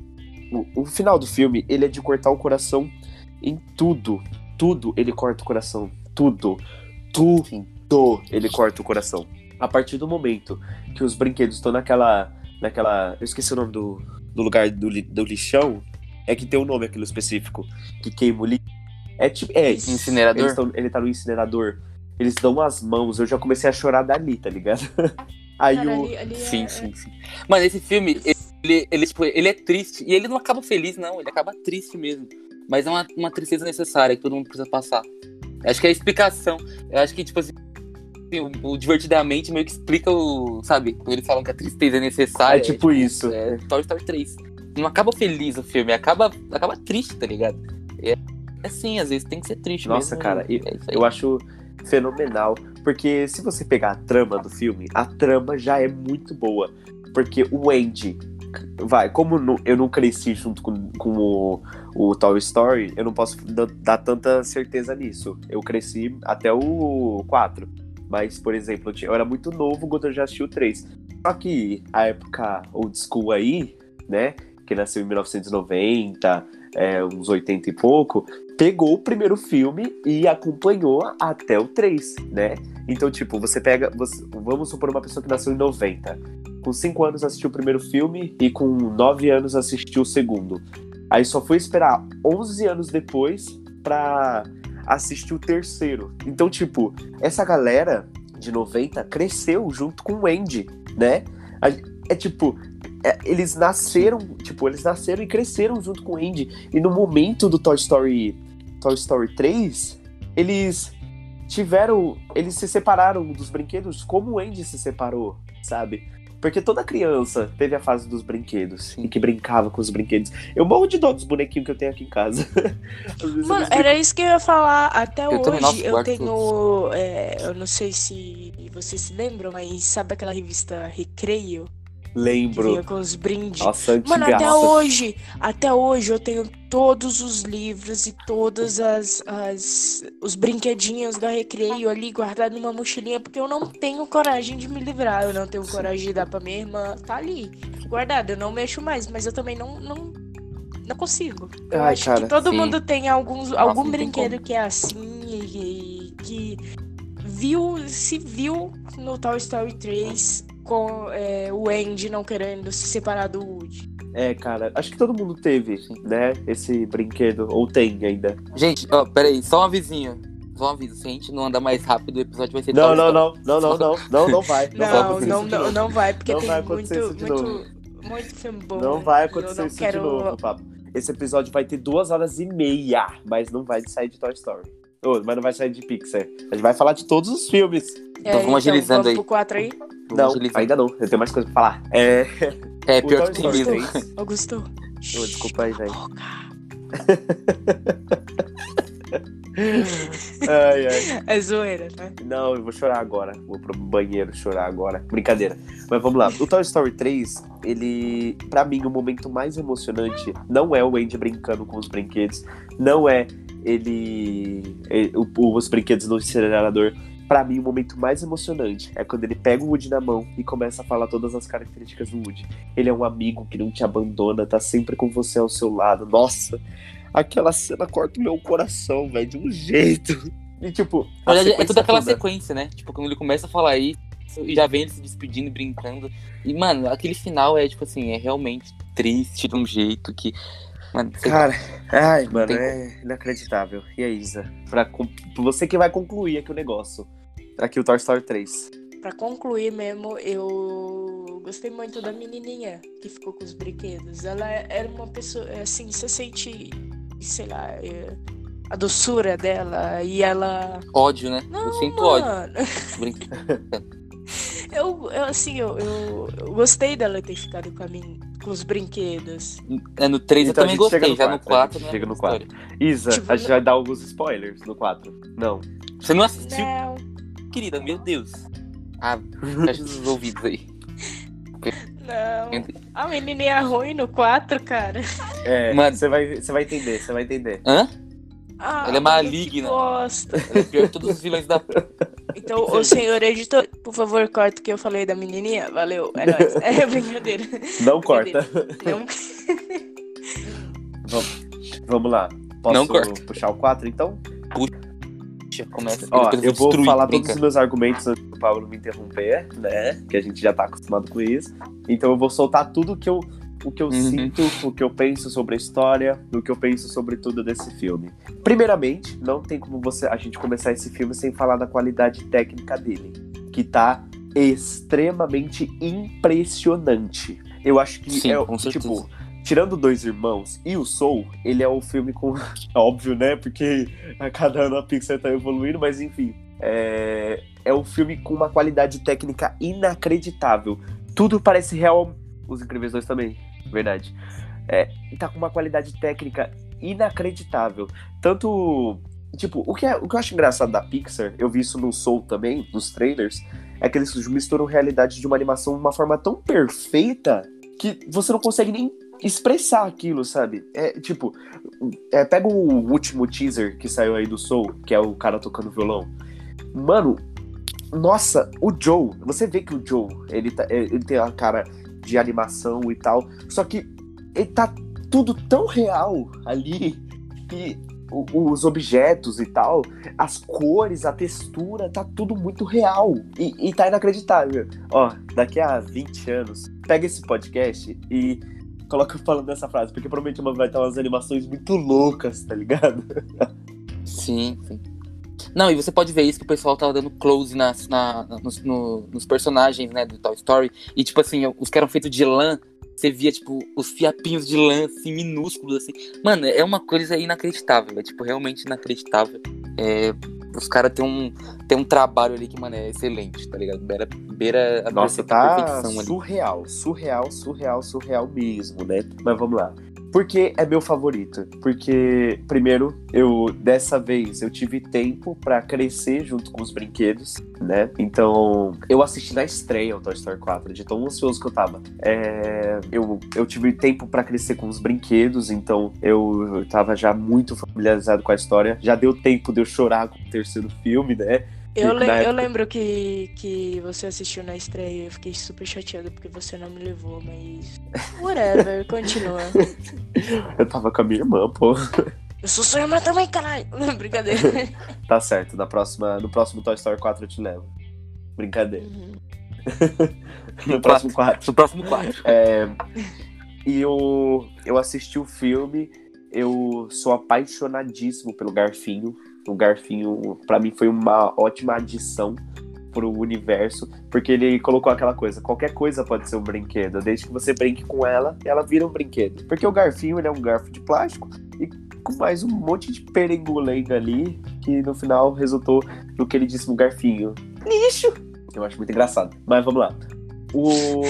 o, o final do filme, ele é de cortar o coração em tudo. Tudo ele corta o coração. Tudo. Tudo ele corta o coração. A partir do momento que os brinquedos estão naquela. naquela. Eu esqueci o nome do, do lugar do, do lixão. É que tem um nome aquilo específico. Que queima o lixo. É tipo. É, Incinerador? tão- ele tá no incinerador. Eles dão as mãos. Eu já comecei a chorar dali, tá ligado? Aí Cara, o. ali, ali Sim, é, sim, sim. Mano, esse filme, ele, ele, tipo, ele é triste. E ele não acaba feliz, não. Ele acaba triste mesmo. Mas é uma, uma tristeza necessária que todo mundo precisa passar. Acho que é a explicação. Eu acho que, tipo assim, o, o Divertidamente meio que explica o. Sabe? Quando eles falam que a tristeza é necessária. É tipo isso. É Toy Story 3. Não acaba feliz o filme, acaba, acaba triste, tá ligado? É é assim, às vezes tem que ser triste Nossa, mesmo. cara, é isso aí. Eu acho fenomenal, porque se você pegar a trama do filme, a trama já é muito boa. Porque o Andy, vai, como eu não cresci junto com, com o, o Toy Story, eu não posso da- dar tanta certeza nisso. Eu cresci até o 4. Mas, por exemplo, eu, eu era muito novo quando eu já assisti o 3. Só que a época old school aí, né? Que nasceu em 1990, é, uns 80 e pouco, pegou o primeiro filme e acompanhou até o 3, né? Então, tipo, você pega. você- vamos supor uma pessoa que nasceu em 90. Com 5 anos assistiu o primeiro filme e com 9 anos assistiu o segundo. Aí só foi esperar 11 anos depois pra assistir o terceiro. Então, tipo, essa galera de 90 cresceu junto com o Andy, né? É tipo, eles nasceram, tipo, eles nasceram e cresceram junto com o Andy. E no momento do Toy Story, Toy Story 3, eles tiveram, eles se separaram dos brinquedos como o Andy se separou, sabe? Porque toda criança teve a fase dos brinquedos Sim. e que brincava com os brinquedos. Eu morro de dó dos bonequinhos que eu tenho aqui em casa. Mano, era isso que eu ia falar. Até Eu hoje eu tenho. é, eu não sei se vocês se lembram, mas sabe aquela revista Recreio? Que lembro. vinha com os brindes. Nossa, Mano, até hoje, até hoje eu tenho todos os livros e todas as, as os brinquedinhos da Recreio ali guardados numa mochilinha, porque eu não tenho coragem de me livrar, eu não tenho coragem de dar pra minha irmã, tá ali, guardado, eu não mexo mais, mas eu também não não, não consigo. Eu Ai, acho cara, que todo sim. mundo tem alguns algum não tem brinquedo que é assim e, e que viu se viu no Toy Story 3 com é, o Andy não querendo se separar do Woody. É, cara, acho que todo mundo teve, né? Esse brinquedo, ou tem ainda. Gente, ó, peraí, só um avisinho. Só um aviso, se a gente não andar mais rápido, o episódio vai ser Não, não, não, não, não, não, não, não vai. Não, vai Não, não, não, vai, porque Não tem vai muito, acontecer isso de muito, muito filme bom. Não né? vai acontecer não isso quero... de novo, papo. Esse episódio vai ter duas horas e meia, mas não vai sair de Toy Story. Ô, mas não vai sair de Pixar. A gente vai falar de todos os filmes. Então vamos agilizando vamos aí. pro 4 aí. Não, ainda não. Eu tenho mais coisa pra falar. É. É, pior que tem mesmo. 3. Augusto. Ô, desculpa aí, velho. Ai, ai. É zoeira, né? Não, eu vou chorar agora. Vou pro banheiro chorar agora. Brincadeira. Mas vamos lá. O Toy Story 3, ele. Pra mim, o momento mais emocionante não é o Andy brincando com os brinquedos. Não é ele. ele- o- os brinquedos no incinerador. Pra mim, o momento mais emocionante é quando ele pega o Woody na mão e começa a falar todas as características do Woody. Ele é um amigo que não te abandona, tá sempre com você ao seu lado. Nossa, aquela cena corta o meu coração, velho, de um jeito. E tipo, Na a verdade, é toda aquela toda- sequência, né? Tipo, quando ele começa a falar isso, e já vem ele se despedindo e brincando. E, mano, aquele final é, tipo assim, é realmente triste de um jeito que. Mano. Cara, ai, mano, tem é inacreditável. E aí, Isa? Pra, com- você que vai concluir aqui o negócio. Aqui o Toy Story 3. Pra concluir mesmo, eu gostei muito da menininha que ficou com os brinquedos. Ela era uma pessoa, assim, você sente, sei lá, é, a doçura dela e ela. Ódio, né? Não, eu sinto ódio. mano. Brinca- Eu, eu assim, eu, eu, eu gostei dela ter ficado com a mim, com os brinquedos. É, no 3 Então eu também gostei, no já no quatro, a 4 gente não é chega no outra quatro. história. Isa, Tipo, a gente vai dar alguns spoilers no 4. Não. Você não assistiu, Não, querida? Meu Deus. Ah, fecha os ouvidos aí. não. A menininha ruim no 4, cara. É, Mano. você vai, você vai entender, você vai entender. Hã? Ah, Ela é maligna. Ela é pior que todos os vilões da. Então, o senhor editor, por favor, corta o que eu falei da menininha. Valeu, é nóis. É brincadeira. Não corta. Não, Vamos lá. Posso Não corta. puxar o 4 então? Começa. Ó, eu vou destruir, falar brinca. todos os meus argumentos antes do Pablo me interromper, né? Que a gente já tá acostumado com isso. Então eu vou soltar tudo que eu, o que eu Uhum. sinto, o que eu penso sobre a história, o que eu penso sobre tudo desse filme. Primeiramente, não tem como você a gente começar esse filme sem falar da qualidade técnica dele, que tá extremamente impressionante. Eu acho que Sim, é com certeza. tipo, tirando Dois Irmãos e o Soul, ele é o filme com. Óbvio, né? Porque a cada ano a Pixar tá evoluindo, mas enfim. É, é um filme com uma qualidade técnica inacreditável. Tudo parece real. Os Incríveis 2 também, verdade. É, tá com uma qualidade técnica inacreditável. Tanto. Tipo, o que, é, o que eu acho engraçado da Pixar, eu vi isso no Soul também, nos trailers, é que eles misturam realidade de uma animação de uma forma tão perfeita que você não consegue nem expressar aquilo, sabe? É tipo, é, pega o último teaser que saiu aí do Soul, que é o cara tocando violão. Mano, nossa, o Joe, você vê que o Joe, ele, tá, ele tem a cara de animação e tal, só que ele tá tudo tão real ali que os objetos e tal, as cores, a textura, tá tudo muito real. E, e tá inacreditável. Ó, daqui a 20 anos, pega esse podcast e coloca falando dessa frase, porque provavelmente vai ter umas animações muito loucas, tá ligado? Sim, sim. Não, e você pode ver isso que o pessoal tava dando close nas, na, nos, no- nos personagens, né, do Toy Story. E, tipo assim, os que eram feitos de lã, você via, tipo, os fiapinhos de lã, assim, minúsculos, assim. Mano, é uma coisa inacreditável, é, tipo, realmente inacreditável. É, os caras têm um, têm um trabalho ali que, mano, é excelente, tá ligado? Beira, beira a Nossa, tá perfeição ali. surreal, surreal, surreal, surreal mesmo, né? Mas vamos lá. Por que é meu favorito? Porque, primeiro, eu dessa vez eu tive tempo pra crescer junto com os brinquedos, né? Então, eu assisti na estreia o Toy Story 4, de tão ansioso que eu tava. É, eu, eu tive tempo pra crescer com os brinquedos, então eu, eu tava já muito familiarizado com a história. Já deu tempo de eu chorar com o terceiro filme, né? Eu, le- eu lembro que, que você assistiu na estreia eu fiquei super chateada porque você não me levou, mas. Whatever, continua. Eu tava com a minha irmã, pô. Eu sou sua irmã também, caralho! Brincadeira. Tá certo, na próxima, no próximo Toy Story 4 eu te levo. Brincadeira. Uhum. No próximo 4. No próximo quadro. É, e eu, eu assisti o filme, eu sou apaixonadíssimo pelo Garfinho. O Garfinho, pra mim, foi uma ótima adição pro universo, porque ele colocou aquela coisa, qualquer coisa pode ser um brinquedo, desde que você brinque com ela, ela vira um brinquedo. Porque o Garfinho, ele é um garfo de plástico e com mais um monte de perengulenga ali, que no final resultou no que ele disse no Garfinho. Lixo! Eu acho muito engraçado. Mas vamos lá. O...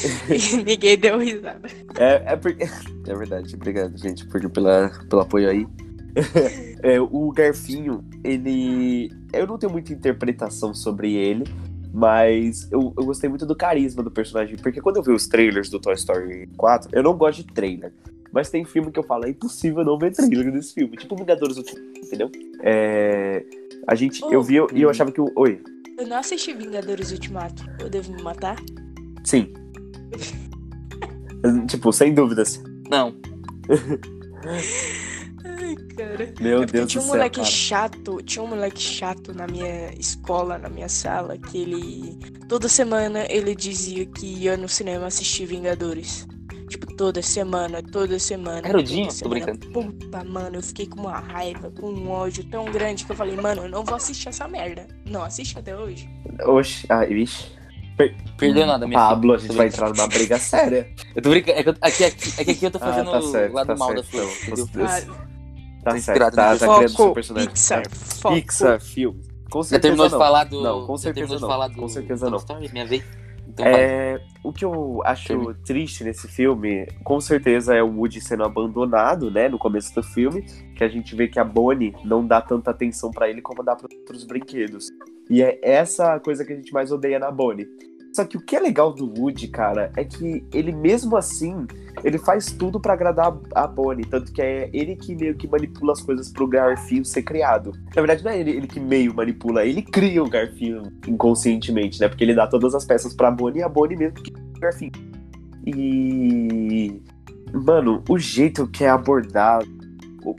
Ninguém deu risada. É, é, porque... é verdade, obrigado, gente, por, pela, pelo apoio aí. É, o Garfinho, ele. Eu não tenho muita interpretação sobre ele, mas eu, eu gostei muito do carisma do personagem. Porque quando eu vi os trailers do Toy Story 4, eu não gosto de trailer. Mas tem filme que eu falo, é impossível não ver trailer desse filme. Tipo Vingadores Ultimato, entendeu? É, a gente. Eu vi e eu achava que o. Oi. Eu não assisti Vingadores Ultimato. Eu devo me matar? Sim. tipo, sem dúvidas. Não. Ai, cara. Meu É Deus do tinha um céu. moleque cara. chato, tinha um moleque chato na minha escola, na minha sala, que ele toda semana ele dizia que ia no cinema assistir Vingadores. Tipo, toda semana, toda semana. Era o Dinho? Tô brincando. Puta, mano, eu fiquei com uma raiva, com um ódio tão grande que eu falei, mano, eu não vou assistir essa merda. Não, assiste até hoje. Oxe, ah, vixe. Perdeu nada, minha Pablo, a filha. gente vai entrar numa briga séria. Eu tô brincando. É que, eu- aqui, aqui, que aqui eu tô Ah, fazendo tá certo, o lado tá mal certo, da flor, Ah, Tá Tô certo, inspirado tá, tá seu Foco, personagem. Pixar, Tá. foco. Pixar, filme. Com Já certeza terminou de não. falar do. Não, com certeza de não. falar do. Com certeza não. Story? Minha vez. Então. É, o que eu acho triste nesse filme, com certeza, é o Woody sendo abandonado, né, no começo do filme, que a gente vê que a Bonnie não dá tanta atenção pra ele como dá para outros brinquedos. E é essa a coisa que a gente mais odeia na Bonnie. Só que o que é legal do Woody, cara, é que ele mesmo assim, ele faz tudo pra agradar a Bonnie, tanto que é ele que meio que manipula as coisas pro Garfinho ser criado. Na verdade, não é ele, ele que meio manipula, ele cria o Garfinho inconscientemente, né? Porque ele dá todas as peças pra Bonnie e a Bonnie mesmo que o Garfinho. E mano, o jeito que é abordado,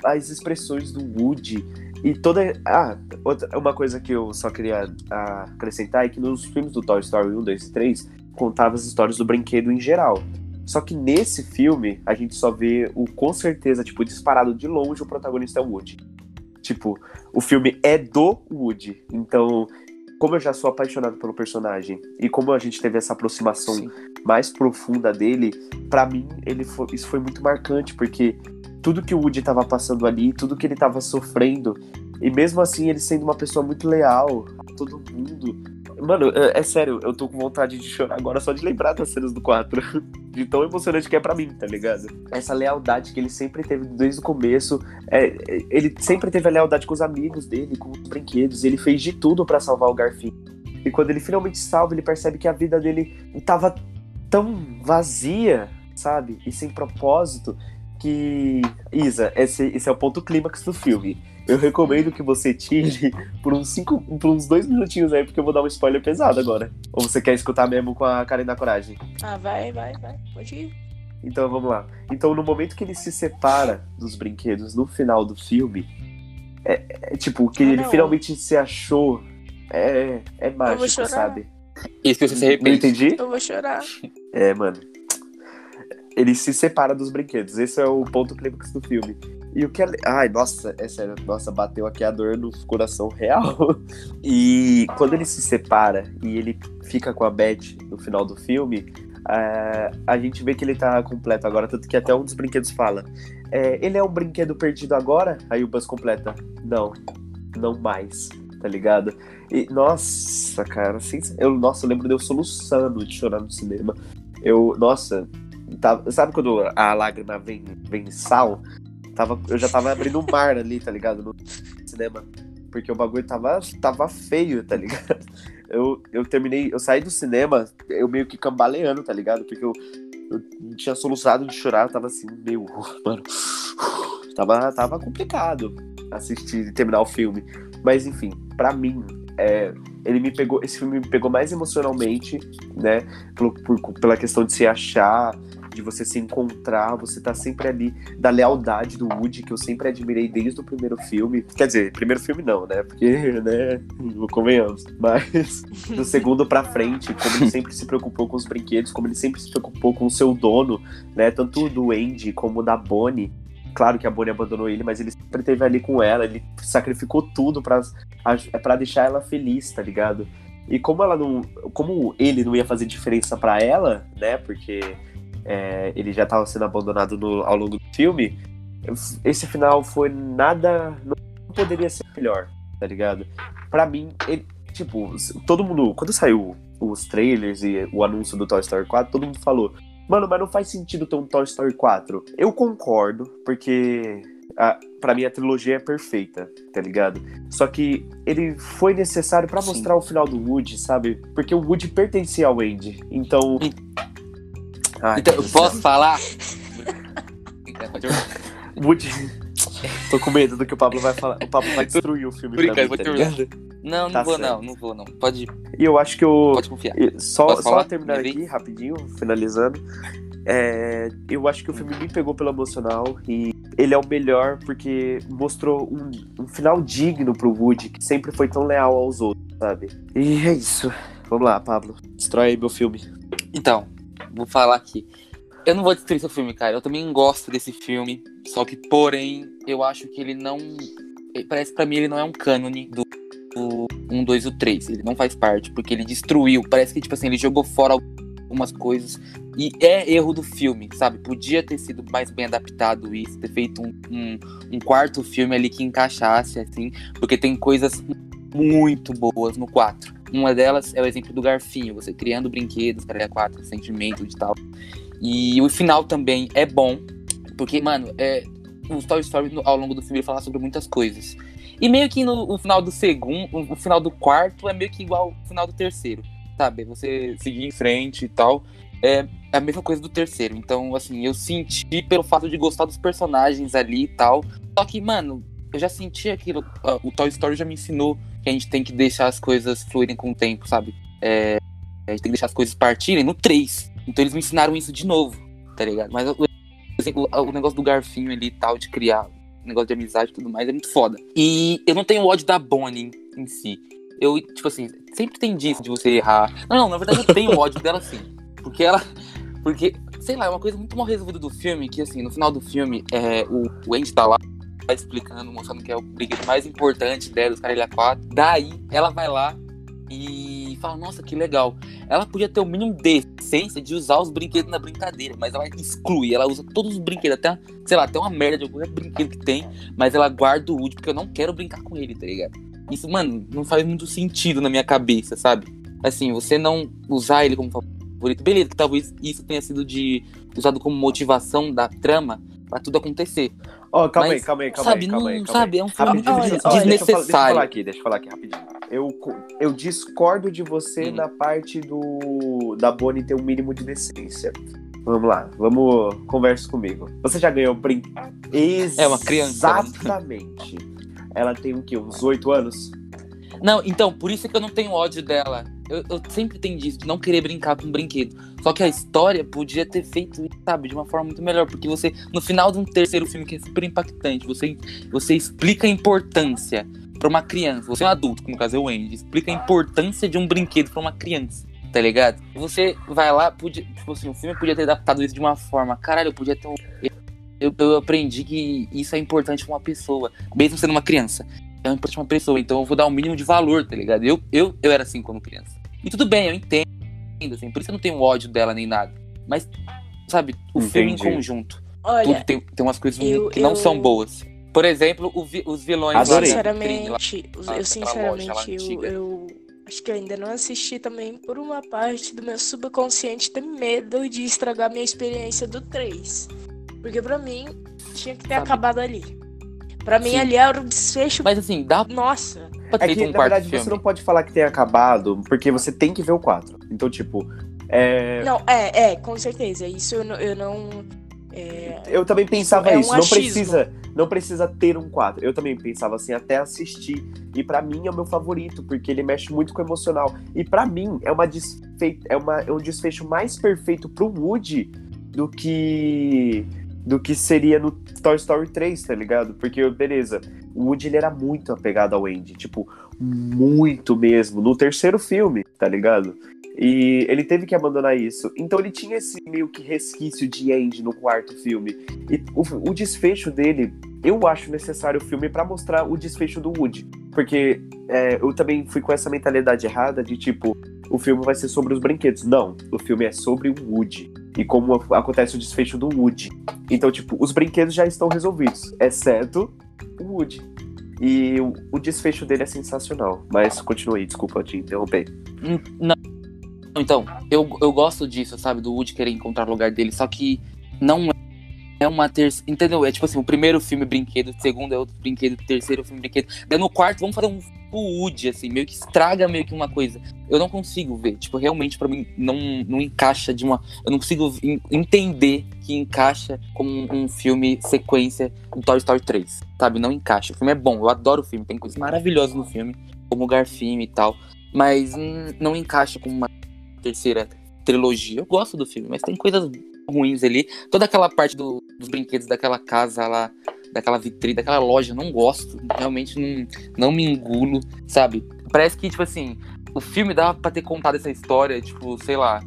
as expressões do Woody e toda. Ah, outra, uma coisa que eu só queria ah, acrescentar é que nos filmes do Toy Story 1, 2 e 3 contava as histórias do brinquedo em geral. Só que nesse filme a gente só vê o com certeza, tipo, disparado de longe o protagonista é o Woody. Tipo, o filme é do Woody. Então, como eu já sou apaixonado pelo personagem e como a gente teve essa aproximação Sim. mais profunda dele, pra mim ele foi- isso foi muito marcante, porque tudo que o Woody tava passando ali, tudo que ele tava sofrendo, e mesmo assim ele sendo uma pessoa muito leal a todo mundo. Mano, é, é sério, eu tô com vontade de chorar agora só de lembrar das cenas do 4. De tão emocionante que é pra mim, tá ligado? Essa lealdade que ele sempre teve desde o começo. é, é, ele sempre teve a lealdade com os amigos dele, com os brinquedos. Ele fez de tudo pra salvar o Garfinho. E quando ele finalmente salva, ele percebe que a vida dele tava tão vazia, sabe? E sem propósito, que. Isa, esse, esse é o ponto clímax do filme. Eu recomendo que você tire por uns cinco, por uns dois minutinhos aí, porque eu vou dar um spoiler pesado agora. Ou você quer escutar mesmo com a Karen da Coragem? Ah, vai, vai, vai. Pode ir. Então vamos lá. Então, no momento que ele se separa dos brinquedos no final do filme, é, é tipo, que Ah, ele finalmente se achou. É, é mágico, sabe? Isso que você se Não arrepende. entendi? Eu vou chorar. É, mano. Ele se separa dos brinquedos. Esse é o ponto clímax do filme. E o que é. Ai, nossa, é sério. Nossa, bateu aqui a dor no coração real. E quando ele se separa e ele fica com a Beth no final do filme, é, a gente vê que ele tá completo agora. Tanto que até um dos brinquedos fala: é, Ele é um brinquedo perdido agora? Aí o Buzz completa: Não, não mais. Tá ligado? E, nossa, cara, assim, eu, nossa, eu lembro de eu soluçando de chorar no cinema. Eu, nossa, tava- sabe quando a lágrima vem, vem sal? Tava, eu já tava abrindo um mar ali, tá ligado? No cinema. Porque o bagulho tava, tava feio, tá ligado? Eu, eu terminei, eu saí do cinema, eu meio que cambaleando, tá ligado? Porque eu, eu tinha soluçado de chorar, eu tava assim, meio, mano, tava, tava complicado assistir e terminar o filme. Mas enfim, pra mim, é, ele me pegou, esse filme me pegou mais emocionalmente, né? Pelo- por- pela questão de se achar, de você se encontrar, você tá sempre ali, da lealdade do Woody, que eu sempre admirei desde o primeiro filme. Quer dizer, primeiro filme não, né? Porque, né, convenhamos. Mas do segundo pra frente, como ele sempre se preocupou com os brinquedos, como ele sempre se preocupou com o seu dono, né? Tanto do Andy como da Bonnie. Claro que a Bonnie abandonou ele, mas ele sempre esteve ali com ela, ele sacrificou tudo pra deixar ela feliz, tá ligado? E como ela não. Como ele não ia fazer diferença pra ela, né? Porque é, ele já tava sendo abandonado no- ao longo do filme, esse final foi nada. Não poderia ser melhor, tá ligado? Pra mim, ele, tipo, todo mundo. Quando saiu os trailers e o anúncio do Toy Story 4, todo mundo falou. Mano, mas não faz sentido ter um Toy Story 4. Eu concordo, porque a, pra mim a trilogia é perfeita, tá ligado? Só que ele foi necessário pra Sim. mostrar o final do Woody, sabe? Porque o Woody pertencia ao Andy. Então. En- Ai, Então, eu posso céu. falar? Pode Woody. Tô com medo do que o Pablo vai falar. O Pablo vai destruir o filme Brincadeira, mim, vou tá terminar. ligado? Não, não Tá vou certo. não, não vou não. Pode, E eu acho que o. pode confiar. Só, Posso só falar? terminar aqui, rapidinho, finalizando. É, eu acho que o filme me pegou pelo emocional e ele é o melhor porque mostrou um, um final digno pro Woody, que sempre foi tão leal aos outros, sabe? E é isso. Vamos lá, Pablo. Destrói aí meu filme. Então, vou falar aqui. Eu não vou destruir seu filme, cara. Eu também gosto desse filme. Só que, porém, eu acho que ele não. ele- Parece pra mim ele não é um cânone do, do 1, 2 e o 3. Ele não faz parte, porque ele destruiu. Parece que, tipo assim, ele jogou fora algumas coisas. E é erro do filme, sabe? Podia ter sido mais bem adaptado isso, ter feito um, um, um quarto filme ali que encaixasse, assim, porque tem coisas muito boas no 4. Uma delas é o exemplo do garfinho, você criando brinquedos, para 4, sentimento e tal. E o final também é bom, porque, mano, é, o Toy Story ao longo do filme ele fala sobre muitas coisas. E meio que no, o final do segundo, o final do quarto é meio que igual ao final do terceiro, sabe? Você seguir em frente e tal. É, a mesma coisa do terceiro. Então, assim, eu senti pelo fato de gostar dos personagens ali e tal. Só que, mano, eu já senti aquilo. O Toy Story já me ensinou que a gente tem que deixar as coisas fluírem com o tempo, sabe? É, a gente tem que deixar as coisas partirem no 3. Então eles me ensinaram isso de novo, tá ligado? Mas o, o, negócio do garfinho ali e tal, de criar negócio de amizade e tudo mais, é muito foda. E eu não tenho ódio da Bonnie em si. Eu, tipo assim, sempre tem disso de você errar. Não, não, na verdade eu tenho ódio dela sim. Porque ela. Porque, sei lá, é uma coisa muito mal resolvida do filme, que assim, no final do filme, é, o, o Andy tá lá explicando, mostrando que é o brinquedo mais importante dela, os Carelha 4. Daí, ela vai lá e fala, nossa, que legal. Ela podia ter o mínimo de decência de usar os brinquedos na brincadeira, mas ela exclui, ela usa todos os brinquedos, até, sei lá, até uma merda de qualquer brinquedo que tem, mas ela guarda o Woody porque eu não quero brincar com ele, tá ligado? Isso, mano, não faz muito sentido na minha cabeça, sabe? Assim, você não usar ele como favorito, beleza, que talvez isso tenha sido de usado como motivação da trama pra tudo acontecer. Ó, oh, calma mas, aí, calma aí, calma sabe, aí. Calma não, aí, sabe, aí. é um filme desnecessário. Deixa eu, falar, aqui, deixa eu falar aqui, rapidinho. Eu, eu discordo de você hum. na parte do da Bonnie ter um mínimo de decência. Vamos lá, vamos, conversa comigo. Você já ganhou brinquedo? É uma criança. Né? Exatamente. Ela tem o quê? Uns oito anos? Não, então, por isso que eu não tenho ódio dela. Eu, eu, sempre tenho disso, de não querer brincar com um brinquedo. Só que a história podia ter feito sabe, de uma forma muito melhor. Porque você, no final de um terceiro filme que é super impactante, você, você explica a importância para uma criança. Você é um adulto, como no caso é o Andy, explica a importância de um brinquedo para uma criança. Tá ligado? Você vai lá, podia, tipo assim, o filme podia ter adaptado isso de uma forma. Caralho, eu podia ter um. Eu, eu aprendi que isso é importante pra uma pessoa, mesmo sendo uma criança é importante uma pessoa, então eu vou dar um mínimo de valor, tá ligado? Eu, eu, eu era assim quando criança. E tudo bem, eu entendo, assim, por isso eu não tenho ódio dela nem nada. Mas, sabe, o Entendi. filme em conjunto. Olha, tudo tem, tem umas coisas eu, que não eu... são boas. Por exemplo, vi, os vilões Adorei. Sinceramente, lá, eu sinceramente, eu, eu acho que eu ainda não assisti também por uma parte do meu subconsciente ter medo de estragar minha experiência do 3. Porque pra mim, tinha que ter Sabe? acabado ali. Pra mim, Sim. ali era o desfecho. Mas assim, dá. Nossa. É que, um na verdade, filme. você não pode falar que tem acabado, porque você tem que ver o 4. Então, tipo. É... Não, é, é, com certeza. Isso eu não. Eu, não, é... eu também pensava isso. É um não precisa não precisa ter um 4. Eu também pensava assim, até assistir. E para mim é o meu favorito, porque ele mexe muito com o emocional. E para mim é, uma desfe... é, uma, é um desfecho mais perfeito pro Woody do que do que seria no Toy Story 3, tá ligado? Porque, beleza, o Woody ele era muito apegado ao Andy, tipo, muito mesmo, no terceiro filme, tá ligado? E ele teve que abandonar isso. Então ele tinha esse meio que resquício de Andy no quarto filme. E o, o desfecho dele, eu acho necessário o filme para mostrar o desfecho do Woody. Porque é, eu também fui com essa mentalidade errada de tipo, o filme vai ser sobre os brinquedos. Não, o filme é sobre o Woody e como acontece o desfecho do Woody. Então, tipo, os brinquedos já estão resolvidos, exceto o Woody. E o, o desfecho dele é sensacional. Mas continue, desculpa te interromper. Hum, não. Então, eu, eu gosto disso, sabe? Do Woody querer encontrar o lugar dele, só que não é uma terceira. Entendeu? É tipo assim, o primeiro filme brinquedo, o segundo é outro brinquedo, o terceiro filme brinquedo. Daí no quarto, vamos fazer um Woody, assim, meio que estraga meio que uma coisa. Eu não consigo ver. Tipo, realmente para mim não, não encaixa de uma. Eu não consigo entender que encaixa como um, um filme sequência do Toy Story 3. Sabe? Não encaixa. O filme é bom, eu adoro o filme, tem coisas maravilhosas no filme, como o Garfinho e tal. Mas hum, não encaixa como uma terceira trilogia. Eu gosto do filme, mas tem coisas ruins ali. Toda aquela parte do, dos brinquedos daquela casa lá, daquela vitrine, daquela loja, não gosto. Realmente não, não me engulo, sabe? Parece que, tipo assim, o filme dava pra ter contado essa história, tipo, sei lá,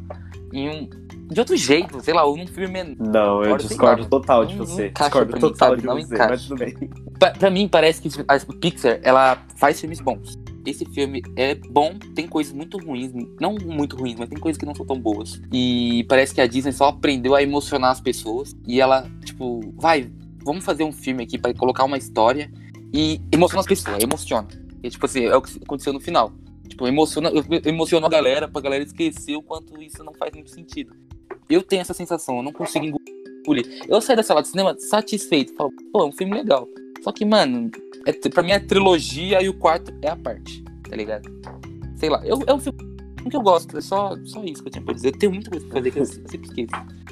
em um. De outro jeito, sei lá, ou num filme menor. Não, eu discordo total de você. discordo total mim, de não você, encaixa. mas tudo bem. Pra, pra, mim, parece que a Pixar, ela faz filmes bons. Esse filme é bom, tem coisas muito ruins, não muito ruins, mas tem coisas que não são tão boas. E parece que a Disney só aprendeu a emocionar as pessoas. E ela, tipo, vai, vamos fazer um filme aqui para colocar uma história e emocionar as pessoas, emociona. E, tipo assim, é o que aconteceu no final. Tipo, emociona, emocionou a galera, pra galera esquecer o quanto isso não faz muito sentido. Eu tenho essa sensação, eu não consigo engolir. Eu saí da sala de cinema satisfeito, falo, pô, é um filme legal. Só que, mano, é, pra mim é trilogia e o quarto é a parte, tá ligado? Sei lá, eu, é um filme que eu gosto, é só, só isso que eu tinha pra dizer. Eu tenho muita coisa pra fazer que eu, sempre esqueço.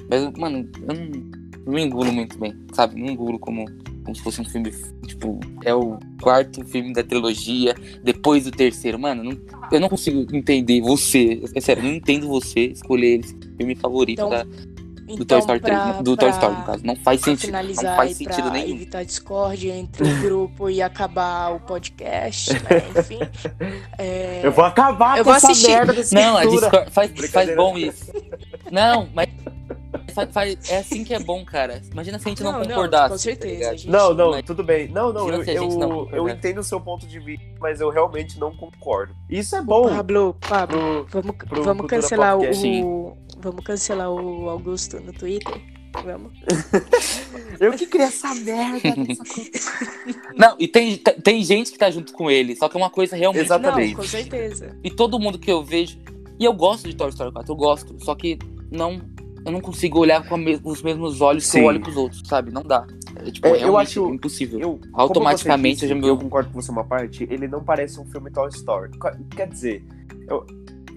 Mas, mano, eu não, não engulo muito bem, sabe? Não engulo como, como se fosse um filme, tipo, é o quarto filme da trilogia, depois do terceiro. Mano, não, eu não consigo entender você, é sério, eu não entendo você escolher esse filme favorito então, da do então, Toy Story pra, 3, do Toy Story, no caso. Não faz sentido. Não faz sentido nenhum. evitar discórdia entre o grupo e acabar o podcast, né? Enfim. É... Eu vou acabar eu com vou essa assistir. merda desse Não, a Discord faz, faz bom isso. Não, mas faz, faz, é assim que é bom, cara. Imagina se a gente não, Não, não, concordasse. com certeza, tá gente- Não, não, Mas- tudo bem. Não, não, eu, eu, não eu entendo o seu ponto de vista, mas eu realmente não concordo. Isso é bom Pablo, Pablo, pro, vamos, pro vamos cancelar o, vamos cancelar o Augusto no Twitter. Vamos. Eu que criei essa merda dessa coisa. Não, e tem, tem gente que tá junto com ele, só que é uma coisa realmente. Exatamente. Não, com certeza. E todo mundo que eu vejo. E eu gosto de Toy Story 4, eu gosto. Só que não. Eu não consigo olhar com me- os mesmos olhos que Sim. eu olho pros outros, sabe? Não dá. É, tipo, É, eu acho- impossível. Eu, Automaticamente você eu já disse, me- eu concordo com você uma parte, ele não parece um filme Toy Story. Qu- Quer dizer, eu,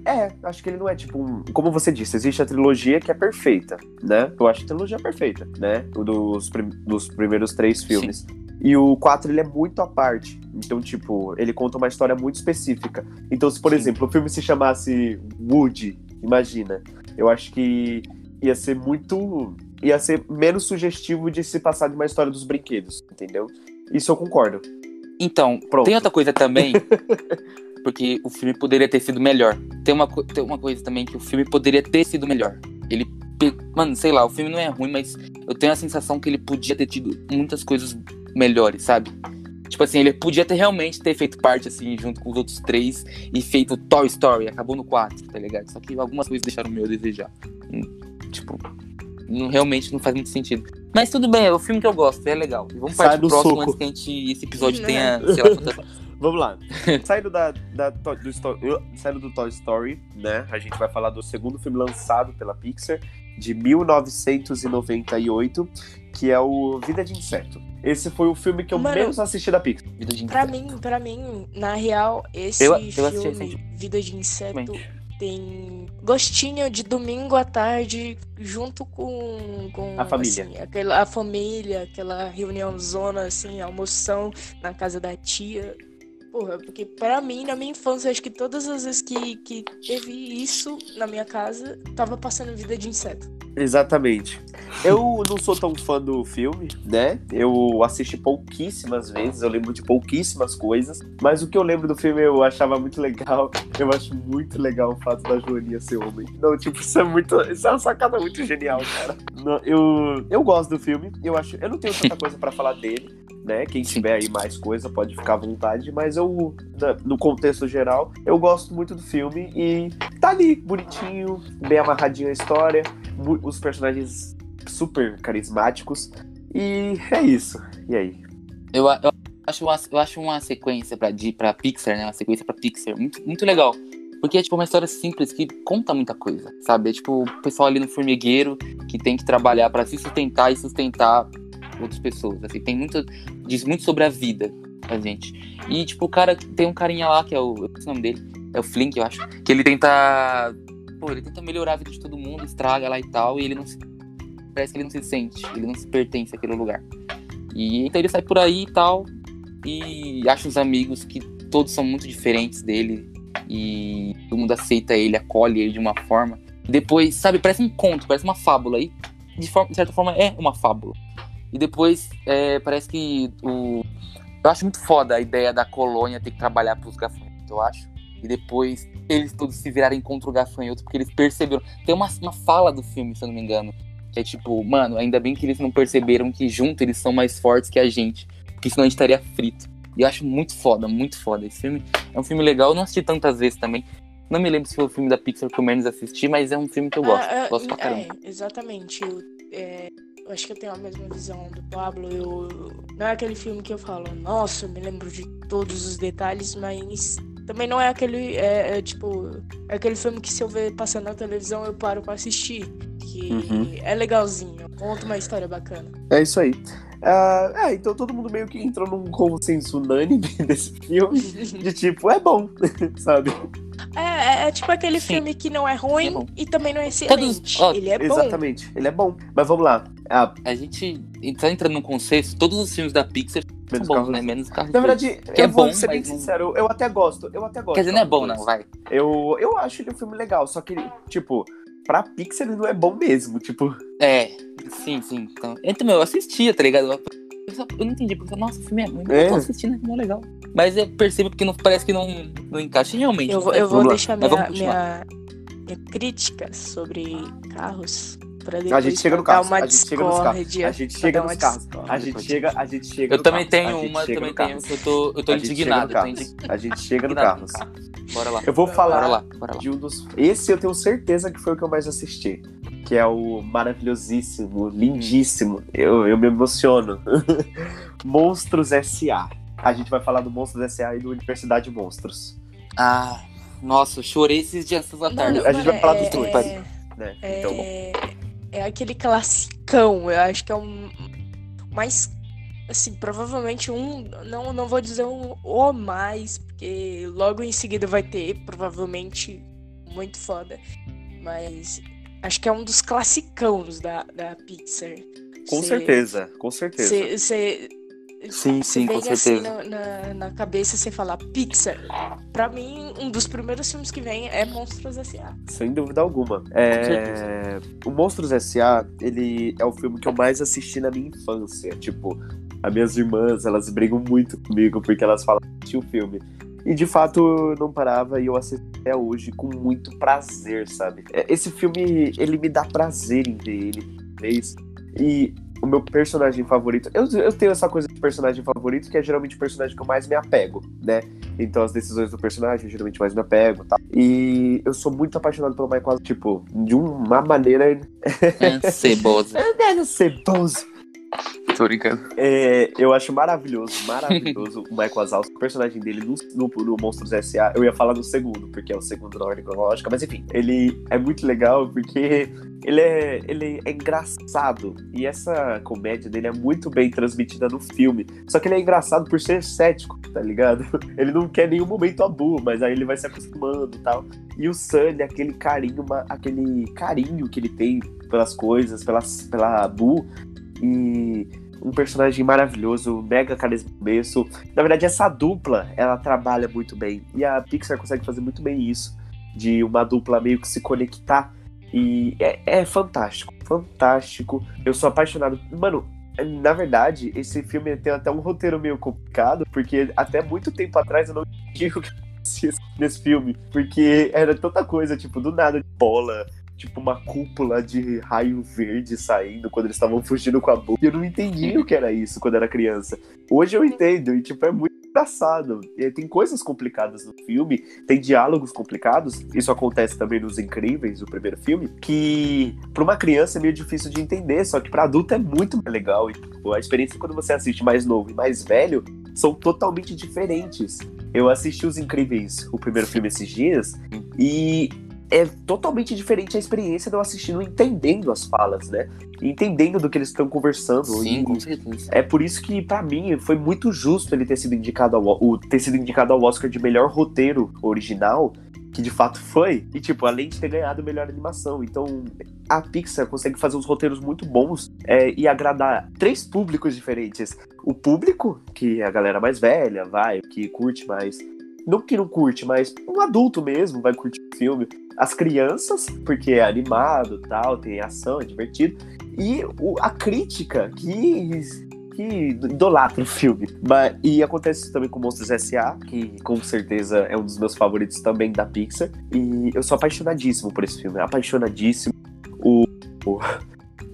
é, acho que ele não é tipo um. Como você disse, existe a trilogia que é perfeita, né? Eu acho a trilogia perfeita, né? O dos, prim- dos primeiros três filmes. E o 4 ele é muito à parte. Então, tipo, ele conta uma história muito específica. Então, se, por Sim. exemplo, o filme se chamasse Woody, imagina. Eu acho que ia ser muito. ia ser menos sugestivo de se passar de uma história dos brinquedos, entendeu? Isso eu concordo. Então, Pronto. tem outra coisa também. porque o filme poderia ter sido melhor. Tem uma, tem uma coisa também que o filme poderia ter sido melhor. Ele. Mano, sei lá, o filme não é ruim, mas eu tenho a sensação que ele podia ter tido muitas coisas melhores, sabe? Tipo assim, ele podia ter realmente ter feito parte, assim, junto com os outros três e feito Toy Story, acabou no 4, tá ligado? Só que algumas coisas deixaram o meu a desejar. Tipo, não, realmente não faz muito sentido. Mas tudo bem, é o filme que eu gosto, é legal. E vamos Sai partir do próximo soco. antes que a gente, esse episódio tenha, sei lá, Vamos lá. Saindo da, da do, eu- saindo do Toy Story, né? A gente vai falar do segundo filme lançado pela Pixar, de 1998, que é o Vida de Inseto. Esse foi o filme que eu Mano, menos assisti da Pixar. vida de Pra inseto. mim, pra mim, na real, esse Eu- eu filme, Vida de Inseto. Tem gostinho de domingo à tarde junto com, com A família. assim, aquela, a família, aquela reunião zona, assim, almoção na casa da tia. Porra, porque pra mim, na minha infância, acho que todas as vezes que, que teve isso na minha casa, tava passando vida de inseto. Exatamente. Eu não sou tão fã do filme, né? Eu assisti pouquíssimas vezes, eu lembro de pouquíssimas coisas, mas o que eu lembro do filme eu achava muito legal. Eu acho muito legal o fato da Joaninha ser homem. Não, tipo, isso é muito. Isso é uma sacada muito genial, cara. Não, eu, eu gosto do filme, eu acho. Eu não tenho tanta coisa pra falar dele, né? Quem tiver aí mais coisa pode ficar à vontade, mas eu, no contexto geral, eu gosto muito do filme e tá ali, bonitinho, bem amarradinho a história os personagens super carismáticos. E é isso. E aí? Eu, eu acho uma, eu acho uma sequência pra, Di- pra Pixar, né? Uma sequência pra Pixar muito, muito legal. Porque é tipo uma história simples que conta muita coisa, sabe? É tipo o pessoal ali no formigueiro que tem que trabalhar pra se sustentar e sustentar outras pessoas. Assim, tem muito. Diz muito sobre a vida a gente. E tipo, o cara. Tem um carinha lá que é o. O nome dele. É o Flink, eu acho. Que ele tenta. Pô, ele tenta melhorar a vida de todo mundo, estraga lá e tal, e ele não se. Parece que ele não se sente, ele não se pertence àquele lugar. E então ele sai por aí e tal, e acha uns amigos que todos são muito diferentes dele, e todo mundo aceita ele, acolhe ele de uma forma. Depois, sabe, parece um conto, parece uma fábula, e de, de certa forma é uma fábula. E depois, é, parece que o. Eu acho muito foda a ideia da colônia ter que trabalhar pros gafanhotos, eu acho. E depois eles todos se virarem contra o gafanhoto, porque eles perceberam. Tem uma, uma fala do filme, se eu não me engano, que é tipo, mano, ainda bem que eles não perceberam que junto eles são mais fortes que a gente. Porque senão a gente estaria frito. E eu acho muito foda, muito foda. Esse filme é um filme legal, eu não assisti tantas vezes também. Não me lembro se foi o filme da Pixar que eu menos assisti, mas é um filme que eu gosto. Ah, gosto pra caramba. É, exatamente. Eu, é, eu acho que eu tenho a mesma visão do Pablo. Eu, não é aquele filme que eu falo, nossa, eu me lembro de todos os detalhes, mas também não é aquele. É, é, tipo. É aquele filme que se eu ver passando na televisão eu paro pra assistir. Que uhum. é legalzinho, conta uma história bacana. É isso aí. Uh, é, então todo mundo meio que entrou num consenso unânime desse filme, de tipo, é bom, sabe? É, é, é, tipo aquele Sim. filme que não é ruim é e também não é excelente. Todos, ele é bom. Exatamente, ele é bom. Mas vamos lá. Ah, a gente tá entrando num consenso, todos os filmes da Pixar Menos são bons, né? Menos Carros Na verdade, que eu é vou bom, ser bem sincero, eu até gosto. Eu até gosto. Quer dizer, não é bom, não, vai. Eu, eu acho ele um filme legal, só que, tipo, pra Pixar ele não é bom mesmo, tipo. É, sim, sim. Então, então eu assistia, tá ligado? Eu, não entendi, porque, nossa, o filme é ruim, é. eu tô assistindo, é legal. Mas eu percebo que não, parece que não, não encaixa realmente. Eu, vou, eu vou deixar minha, minha, minha crítica sobre carros a gente chega no carro. A gente chega nos carros. A gente chega nos carros. A gente chega, a gente chega. Eu também tenho uma, também tenho que eu tô, eu tô indignado. A gente chega no carro. Bora lá. Eu vou falar bora lá, bora lá. de um dos. Esse eu tenho certeza que foi o que eu mais assisti. Que é o maravilhosíssimo, lindíssimo. Eu, eu me emociono. Monstros S.A. A gente vai falar do Monstros S.A. e do Universidade Monstros. Ah, nossa, eu chorei esses dias essa tarde. a gente vai falar dos dois. É, né? Então, é, é aquele classicão. Eu acho que é um mais assim, provavelmente um, não, não vou dizer um o mais, porque logo em seguida vai ter, provavelmente muito foda. Mas acho que é um dos classicãos da, da Pixar. Com cê, certeza, com certeza. Você Sim, sim, com assim certeza. Assim na, na, na, cabeça você falar Pixar. Pra mim, um dos primeiros filmes que vem é Monstros S.A. Sem dúvida alguma. É... O Monstros S.A., ele é o filme que eu mais assisti na minha infância. Tipo, as minhas irmãs, elas brigam muito comigo porque elas falam que o filme. E de fato eu não parava e eu assisti até hoje com muito prazer, sabe? É, esse filme, ele me dá prazer em ver ele. E o meu personagem favorito. Eu, eu tenho essa coisa de personagem favorito, que é geralmente o personagem que eu mais me apego, né? Então as decisões do personagem eu geralmente mais me apego tá? E eu sou muito apaixonado pelo Michael, tipo, de uma maneira. É ceboso. é ceboso. Tô brincando. É, eu acho maravilhoso, maravilhoso o Michael Wazowski, o personagem dele no, no, no, Monstros S.A. Eu ia falar no segundo, porque é o segundo na ordem cronológica, mas enfim, ele é muito legal porque ele é, ele é engraçado. E essa comédia dele é muito bem transmitida no filme. Só que ele é engraçado por ser cético, tá ligado? Ele não quer nenhum momento abu, mas aí ele vai se acostumando e tal. E o Sunny, aquele carinho, aquele carinho que ele tem pelas coisas, pelas, pela Boo, e um personagem maravilhoso, mega carismático. Na verdade, essa dupla, ela trabalha muito bem. E a Pixar consegue fazer muito bem isso. De uma dupla meio que se conectar. E é, é fantástico, fantástico. Eu sou apaixonado. Mano, na verdade, esse filme tem até um roteiro meio complicado, porque até muito tempo atrás eu não entendi o que nesse filme. Porque era tanta coisa, tipo, do nada, bola, tipo uma cúpula de raio verde saindo quando eles estavam fugindo com a boca. Eu não entendia o que era isso quando era criança. Hoje eu entendo, e tipo, é muito engraçado. Tem coisas complicadas no filme, tem diálogos complicados. Isso acontece também nos Incríveis, o primeiro filme, que para uma criança é meio difícil de entender, só que para adulto é muito legal. E tipo, a experiência quando você assiste mais novo e mais velho são totalmente diferentes. Eu assisti Os Incríveis, o primeiro filme esses dias, e é totalmente diferente a experiência de eu assistindo entendendo as falas, né? Entendendo do que eles estão conversando. Sim, com certeza. É por isso que, para mim, foi muito justo ele ter sido indicado ao, o, ter sido indicado ao Oscar de melhor roteiro original, que de fato foi, e tipo, além de ter ganhado melhor animação. Então, a Pixar consegue fazer uns roteiros muito bons é, e agradar três públicos diferentes. O público, que é a galera mais velha, vai, que curte mais. Não que não curte, mas um adulto mesmo vai curtir o filme as crianças, porque é animado tal, tem ação, é divertido, e o, a crítica que, que idolatra o filme. Mas, e acontece isso também com Monstros S.A., que com certeza é um dos meus favoritos também da Pixar. E eu sou apaixonadíssimo por esse filme, apaixonadíssimo. O, o,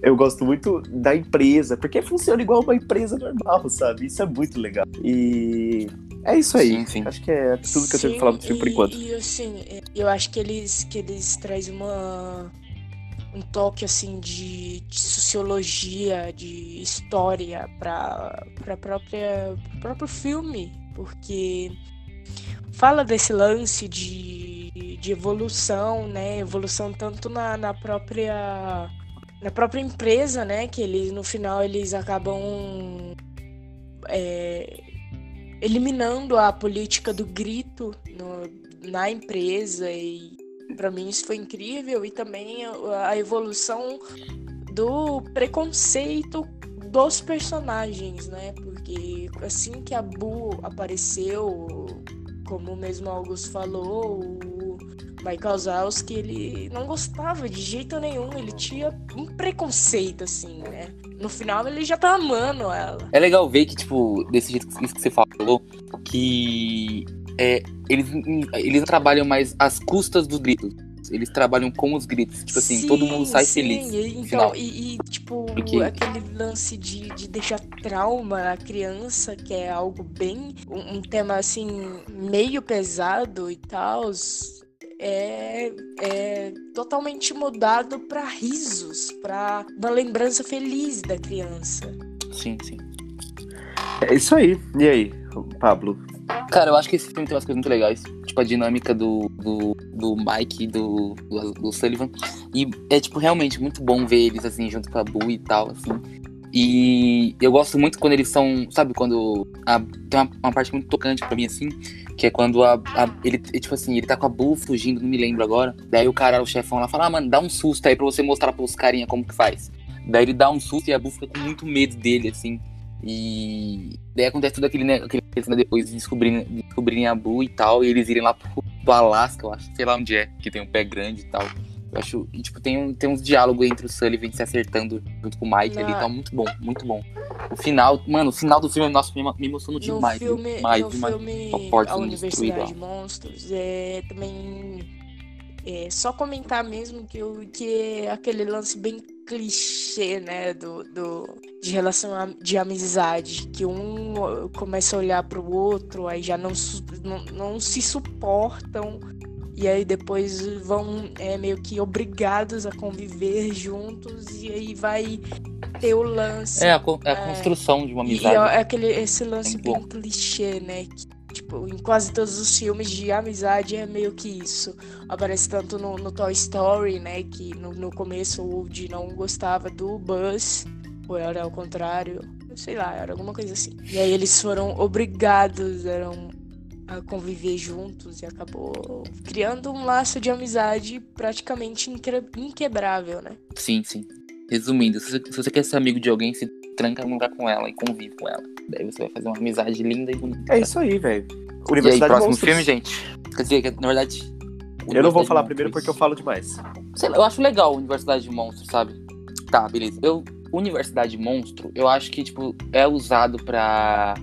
Eu gosto muito da empresa, porque funciona igual uma empresa normal, sabe? Isso é muito legal. E é isso aí. Sim, sim. Acho que é tudo que eu tenho que falar do filme por enquanto. E assim, eu acho que eles, que eles trazem uma um toque assim de, de sociologia, de história para para própria pro próprio filme, porque fala desse lance de, de evolução, né? Evolução tanto na, na própria na própria empresa, né? Que eles no final eles acabam é, eliminando a política do grito no, na empresa e para mim isso foi incrível e também a, evolução do preconceito dos personagens, né? Porque assim que a Bu apareceu, como mesmo Augusto falou, Michael Zalski, ele não gostava de jeito nenhum, ele tinha um preconceito, assim, né? No final ele já tá amando ela. É legal ver que, tipo, desse jeito que você falou, que é, eles, eles trabalham mais às custas dos gritos. Eles trabalham com os gritos. Tipo assim, sim, todo mundo sai sim. feliz. Então, e, e, tipo, Porque... aquele lance de, de deixar trauma a criança, que é algo bem. Um, um tema assim, meio pesado e tal. É, é, totalmente mudado para risos, para uma lembrança feliz da criança. Sim, sim. É isso aí. E aí, Pablo? Cara, eu acho que esse filme tem umas coisas muito legais. Tipo, a dinâmica do, do, do Mike e do, do, do, Sullivan. E é, tipo, realmente muito bom ver eles, assim, junto com a Boo e tal, assim. E eu gosto muito quando eles são. Sabe, quando. A, tem uma, uma, parte muito tocante pra mim, assim. Que é quando a, a, ele, tipo assim, ele tá com a Boo fugindo, não me lembro agora. Daí o cara, o chefão lá, fala: Ah, mano, dá um susto aí pra você mostrar pros carinha como que faz. Daí ele dá um susto e a Boo fica com muito medo dele, assim. E daí acontece tudo aquele, né, aquele depois de descobrirem, descobrirem a Boo e tal, e eles irem lá pro, pro Alasca, eu acho, sei lá onde é, que tem um pé grande e tal. Eu acho, e, tipo, tem, um, tem uns diálogos entre o Sullivan se acertando junto com o Mike Não. ali, tá muito bom, muito bom. O final, mano, o final do filme, nossa, me, me emocionou demais. No filme, demais, no demais. filme A Universidade de Monstros, é também é, só comentar mesmo que, eu, que é aquele lance bem clichê, né, do, do, de relação a, de amizade, que um começa a olhar para o outro, aí já não, não, não se suportam, e aí depois vão é, meio que obrigados a conviver juntos, e aí vai ter o lance. É, a, a é, construção de uma amizade. E é aquele, esse lance bem clichê, né, que Tipo, em quase todos os filmes de amizade é meio que isso. Aparece tanto no, no Toy Story, né? Que no, no começo o Woody não gostava do Buzz. Ou era ao contrário. Sei lá, era alguma coisa assim. E aí eles foram obrigados eram a conviver juntos e acabou criando um laço de amizade praticamente inquebrável, né? Sim, sim. Resumindo, se você quer ser amigo de alguém, se tranca num lugar com ela e convive com ela. Daí você vai fazer uma amizade linda e bonita. É isso aí, velho. Universidade e aí, próximo Monstros. filme, gente. Quer dizer, na verdade. Eu não vou falar primeiro porque eu falo demais. Sei lá, eu acho legal Universidade de Monstros, sabe? Tá, beleza. Eu, Universidade Monstro, eu acho que, tipo, é usado pra.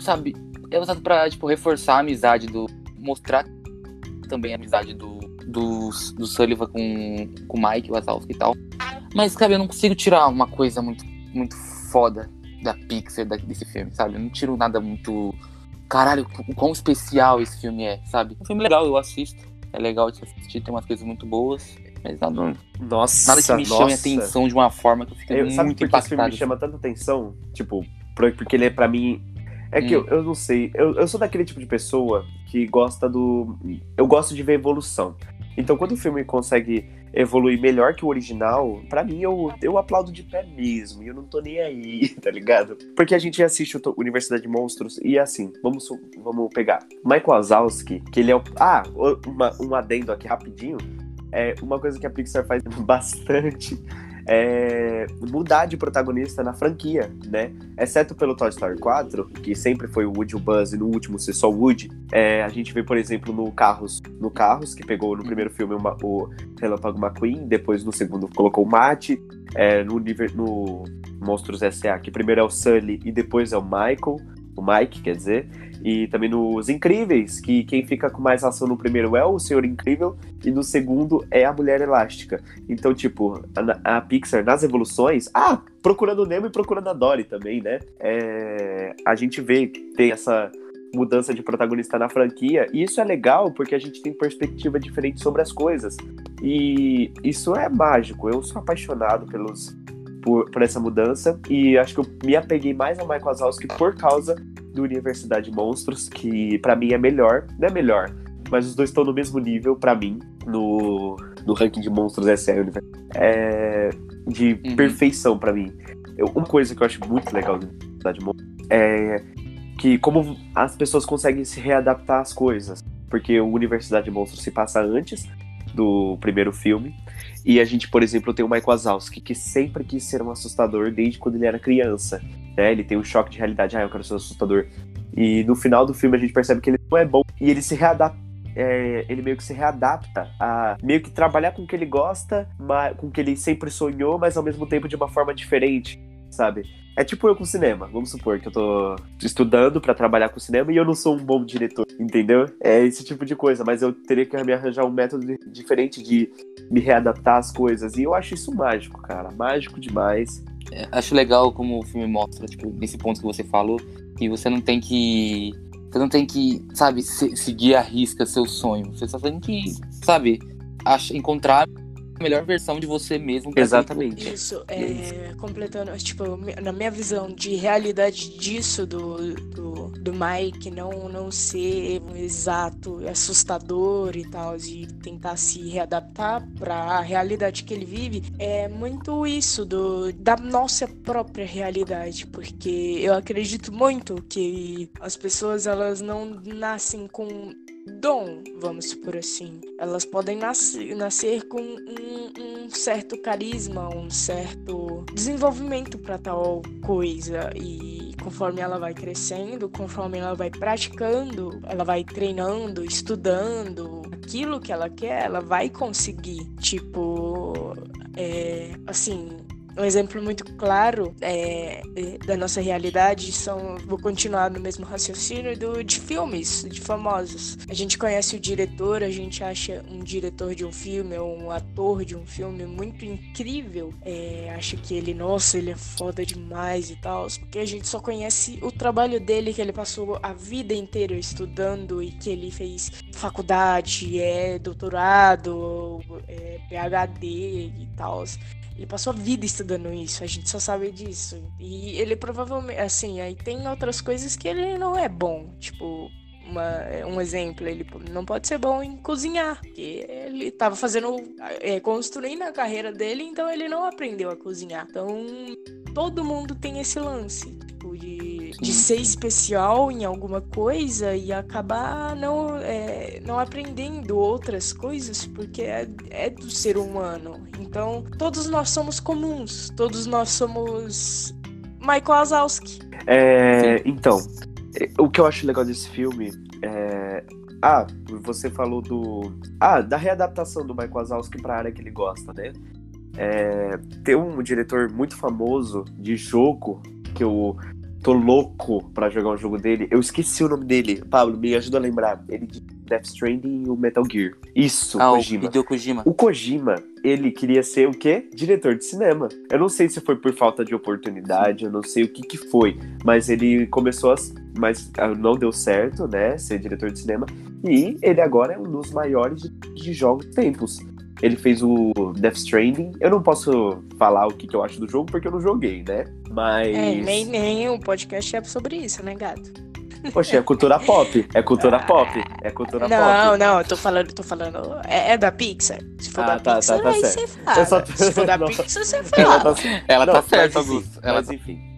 Sabe? É usado pra, tipo, reforçar a amizade do. Mostrar também a amizade do. Do, do Sullivan com, com o Mike, o Wazowski e tal. Mas, cara, eu não consigo tirar uma coisa muito, muito foda da Pixar desse filme, sabe? Eu não tiro nada muito. Caralho, o quão especial esse filme é, sabe? É um filme legal, eu assisto. É legal de assistir, tem umas coisas muito boas. Mas nada, nossa, nada que me chame a atenção de uma forma que eu fico eu, muito sabe por que esse filme me chama tanta atenção? Tipo, porque ele é pra mim. É que hum. eu, eu não sei. Eu, eu sou daquele tipo de pessoa que gosta do. Eu gosto de ver evolução. Então, quando o filme consegue evoluir melhor que o original, para mim eu, eu aplaudo de pé mesmo. E eu não tô nem aí, tá ligado? Porque a gente assiste o Universidade de Monstros e assim, vamos, vamos pegar. Michael Wazowski, que ele é o. Ah, uma, um adendo aqui rapidinho. É uma coisa que a Pixar faz bastante é, mudar de protagonista na franquia, né? Exceto pelo Toy Story 4, que sempre foi o Woody o Buzz e no último ser só o Woody. É, a gente vê, por exemplo, no Carros, no Carros, que pegou no primeiro filme uma, o Relâmpago McQueen, depois no segundo colocou o Matt, é, no, no Monstros S.A., que primeiro é o Sully e depois é o Michael. O Mike, quer dizer, e também nos Incríveis, que quem fica com mais ação no primeiro é o Senhor Incrível e no segundo é a Mulher Elástica. Então, tipo, a, a Pixar nas evoluções, ah, procurando o Nemo e procurando a Dory também, né? É, a gente vê tem essa mudança de protagonista na franquia, e isso é legal porque a gente tem perspectiva diferente sobre as coisas. E isso é mágico. Eu sou apaixonado pelos por, por essa mudança e acho que eu me apeguei mais ao Michael Wazowski por causa do Universidade Monstros, que para mim é melhor, não é melhor, mas os dois estão no mesmo nível para mim no, no ranking de monstros SA é de uhum. perfeição para mim. Eu, uma coisa que eu acho muito legal do Universidade Monstros é que como as pessoas conseguem se readaptar às coisas, porque o Universidade de Monstros se passa antes do primeiro filme. E a gente, por exemplo, tem o Michael Wazowski, que sempre quis ser um assustador desde quando ele era criança. Né? Ele tem um choque de realidade, ah, eu quero ser um assustador. E no final do filme a gente percebe que ele não é bom. E ele se readapta. É, ele meio que se readapta a meio que trabalhar com o que ele gosta, com o que ele sempre sonhou, mas ao mesmo tempo de uma forma diferente, sabe? É tipo eu com cinema. Vamos supor que eu tô estudando para trabalhar com cinema e eu não sou um bom diretor, entendeu? É esse tipo de coisa, mas eu teria que me arranjar um método diferente de me readaptar às coisas. E eu acho isso mágico, cara. Mágico demais. É, acho legal como o filme mostra, tipo, nesse ponto que você falou, que você não tem que. Você não tem que, sabe, seguir a risca seu sonho. Você só tem que, sabe, encontrar a melhor versão de você mesmo. Exatamente. Isso, é, completando, tipo, na minha visão de realidade disso, do, do, do Mike não, não ser um exato assustador e tal, de tentar se readaptar para a realidade que ele vive, é muito isso do, da nossa própria realidade, porque eu acredito muito que as pessoas elas não nascem com dom, vamos supor assim. Elas podem nascer, nascer com um, um certo carisma, um certo desenvolvimento para tal coisa e conforme ela vai crescendo, conforme ela vai praticando, ela vai treinando, estudando aquilo que ela quer, ela vai conseguir. Tipo, é, assim, um exemplo muito claro é, da nossa realidade são, vou continuar no mesmo raciocínio do, de filmes, de famosos. A gente conhece o diretor, a gente acha um diretor de um filme ou um ator de um filme muito incrível, é, acha que ele, nossa, ele é foda demais e tal, porque a gente só conhece o trabalho dele que ele passou a vida inteira estudando e que ele fez faculdade, é doutorado, é PhD e tal. Ele passou a vida estudando isso, a gente só sabe disso. E ele provavelmente, assim, aí tem outras coisas que ele não é bom. Tipo, uma, um exemplo, ele não pode ser bom em cozinhar, porque ele estava fazendo, é, construindo a carreira dele, então ele não aprendeu a cozinhar. Então, todo mundo tem esse lance, de ser especial em alguma coisa e acabar não, é, não aprendendo outras coisas, porque é, é do ser humano. Então, todos nós somos comuns, todos nós somos Michael Wazowski. É, então, o que eu acho legal desse filme é. Ah, você falou do. Ah, da readaptação do Michael Wazowski para a área que ele gosta, né? É, tem um diretor muito famoso de jogo que eu tô louco pra jogar um jogo dele. Eu esqueci o nome dele. Pablo, me ajuda a lembrar. Ele de Death Stranding e o Metal Gear. Isso, ah, Kojima. O Kojima. O Kojima, ele queria ser o quê? Diretor de cinema. Eu não sei se foi por falta de oportunidade, eu não sei o que que foi, mas ele começou a... Mas ah, não deu certo, né, ser diretor de cinema. E ele agora é um dos maiores de jogos tempos. Ele fez o Death Stranding. Eu não posso falar o que, que eu acho do jogo porque eu não joguei, né? Mas. É, nem, nem o podcast é sobre isso, né, gato? Poxa, é cultura pop. É cultura pop. É cultura não, pop. Não, não, eu tô falando, tô falando. É, é da Pixar. Se for ah, da tá, tá Pixar, tá, tá aí certo. você fala. Só... Se for da Pixar, você fala. Ela tá, ela não, tá certa, Augusto. Ela mas tá enfim.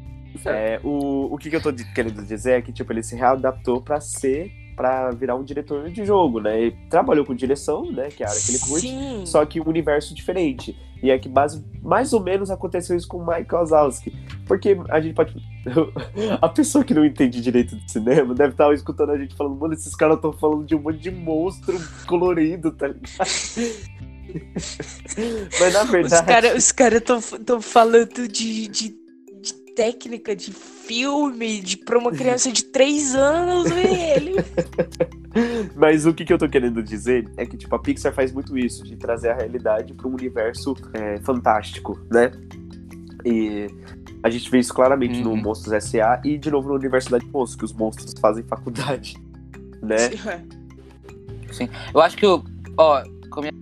É, o, o que, que eu tô querendo dizer é que, tipo, ele se readaptou pra ser para virar um diretor de jogo, né? Ele trabalhou com direção, né? Que é a área que ele curte, Sim. só que um universo diferente. E é que base, mais ou menos aconteceu isso com o Mike Wazowski. Porque a gente pode. a pessoa que não entende direito de cinema deve estar escutando a gente falando, mano, esses caras estão falando de um monte de monstro colorido, tá ligado? Mas na verdade. Os caras cara estão falando de, de de técnica de filme de, pra uma criança de 3 anos ver ele. Mas o que, que eu tô querendo dizer é que, tipo, a Pixar faz muito isso, de trazer a realidade para um universo é, fantástico, né? E a gente vê isso claramente uhum. no Monstros S.A. e, de novo, no Universidade de Monstros, que os monstros fazem faculdade, né? Sim. Eu acho que, eu, ó, com a minha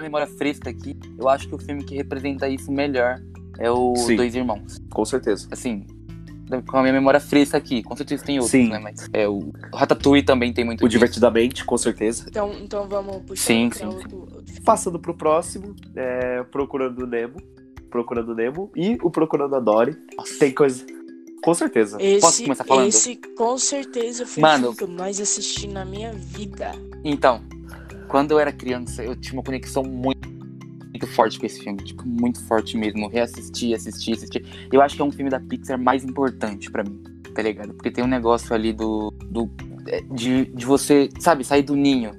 memória fresca aqui, eu acho que o filme que representa isso melhor é o Sim. Dois Irmãos. Com certeza. Assim, com a minha memória fresca aqui. Com certeza tem outros, sim. né? Mas é, o Ratatouille também tem muito O disso. Divertidamente, com certeza. Então, então vamos puxar sim, sim, outro, outro Passando pro próximo, é Procurando Nemo. Procurando Nemo e o Procurando a Dory. Nossa. Tem coisa... Com certeza. Esse, Posso começar falando? Esse, com certeza, foi Mano, o que eu mais assisti na minha vida. Então, quando eu era criança, eu tinha uma conexão muito muito forte com esse filme, tipo, muito forte mesmo. Reassistir, assistir, assistir. Eu acho que é um filme da Pixar mais importante para mim, tá ligado? Porque tem um negócio ali do. do é, de, de você, sabe, sair do ninho,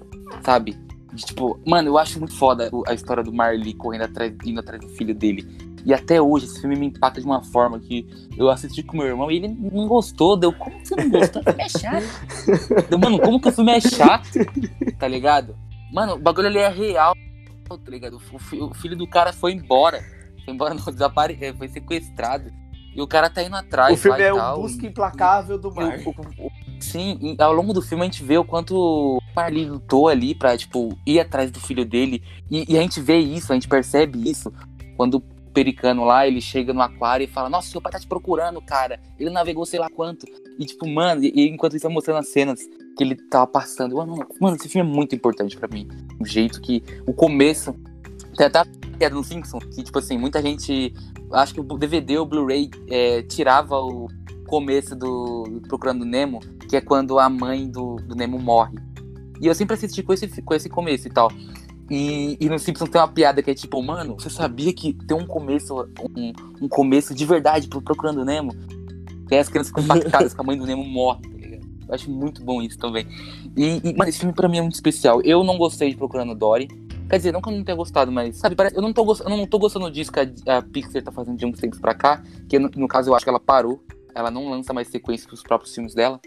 sabe? De, tipo, mano, eu acho muito foda a história do Marley correndo atrás, indo atrás do filho dele. E até hoje esse filme me impacta de uma forma que eu assisti com meu irmão e ele não gostou. Deu, como você não gostou? O filme é chato. Deu, mano, como que o filme é chato? Tá ligado? Mano, o bagulho ali é real tá ligado? O, filho do cara foi embora. Foi embora, não, desapare... É, foi sequestrado. E o cara tá indo atrás. O filme é o tal, busca implacável do mar. sim, ao longo do filme a gente vê o quanto o Marley lutou ali pra, tipo, ir atrás do filho dele. E, e, a gente vê isso, a gente percebe isso. Quando o pericano lá, ele chega no aquário e fala, nossa, seu pai tá te procurando, cara. Ele navegou sei lá quanto. E tipo, mano, e, e enquanto isso vai mostrando as cenas que ele tava passando. Mano, mano, esse filme é muito importante para mim. O jeito que. O começo. Tem até piada no Simpson, que, tipo assim, muita gente. Acho que o DVD, o Blu-ray, é, tirava o começo do Procurando Nemo, que é quando a mãe do, do Nemo morre. E eu sempre assisti com esse, com esse começo e tal. E, e no Simpsons tem uma piada que é tipo, mano, você sabia que tem um começo, um, um começo de verdade pro Procurando Nemo? Tem as crianças ficam impactadas que a mãe do Nemo morre, tá? Eu acho muito bom isso também. E, e, esse filme pra mim é muito especial. Eu não gostei de Procurando Dory. Quer dizer, não que eu não tenha gostado, mas, sabe, parece, eu, não tô, eu não tô gostando disso que a, a Pixar tá fazendo de uns tempos pra cá. Que no, no, caso eu acho que ela parou. Ela não lança mais sequências pros próprios filmes dela.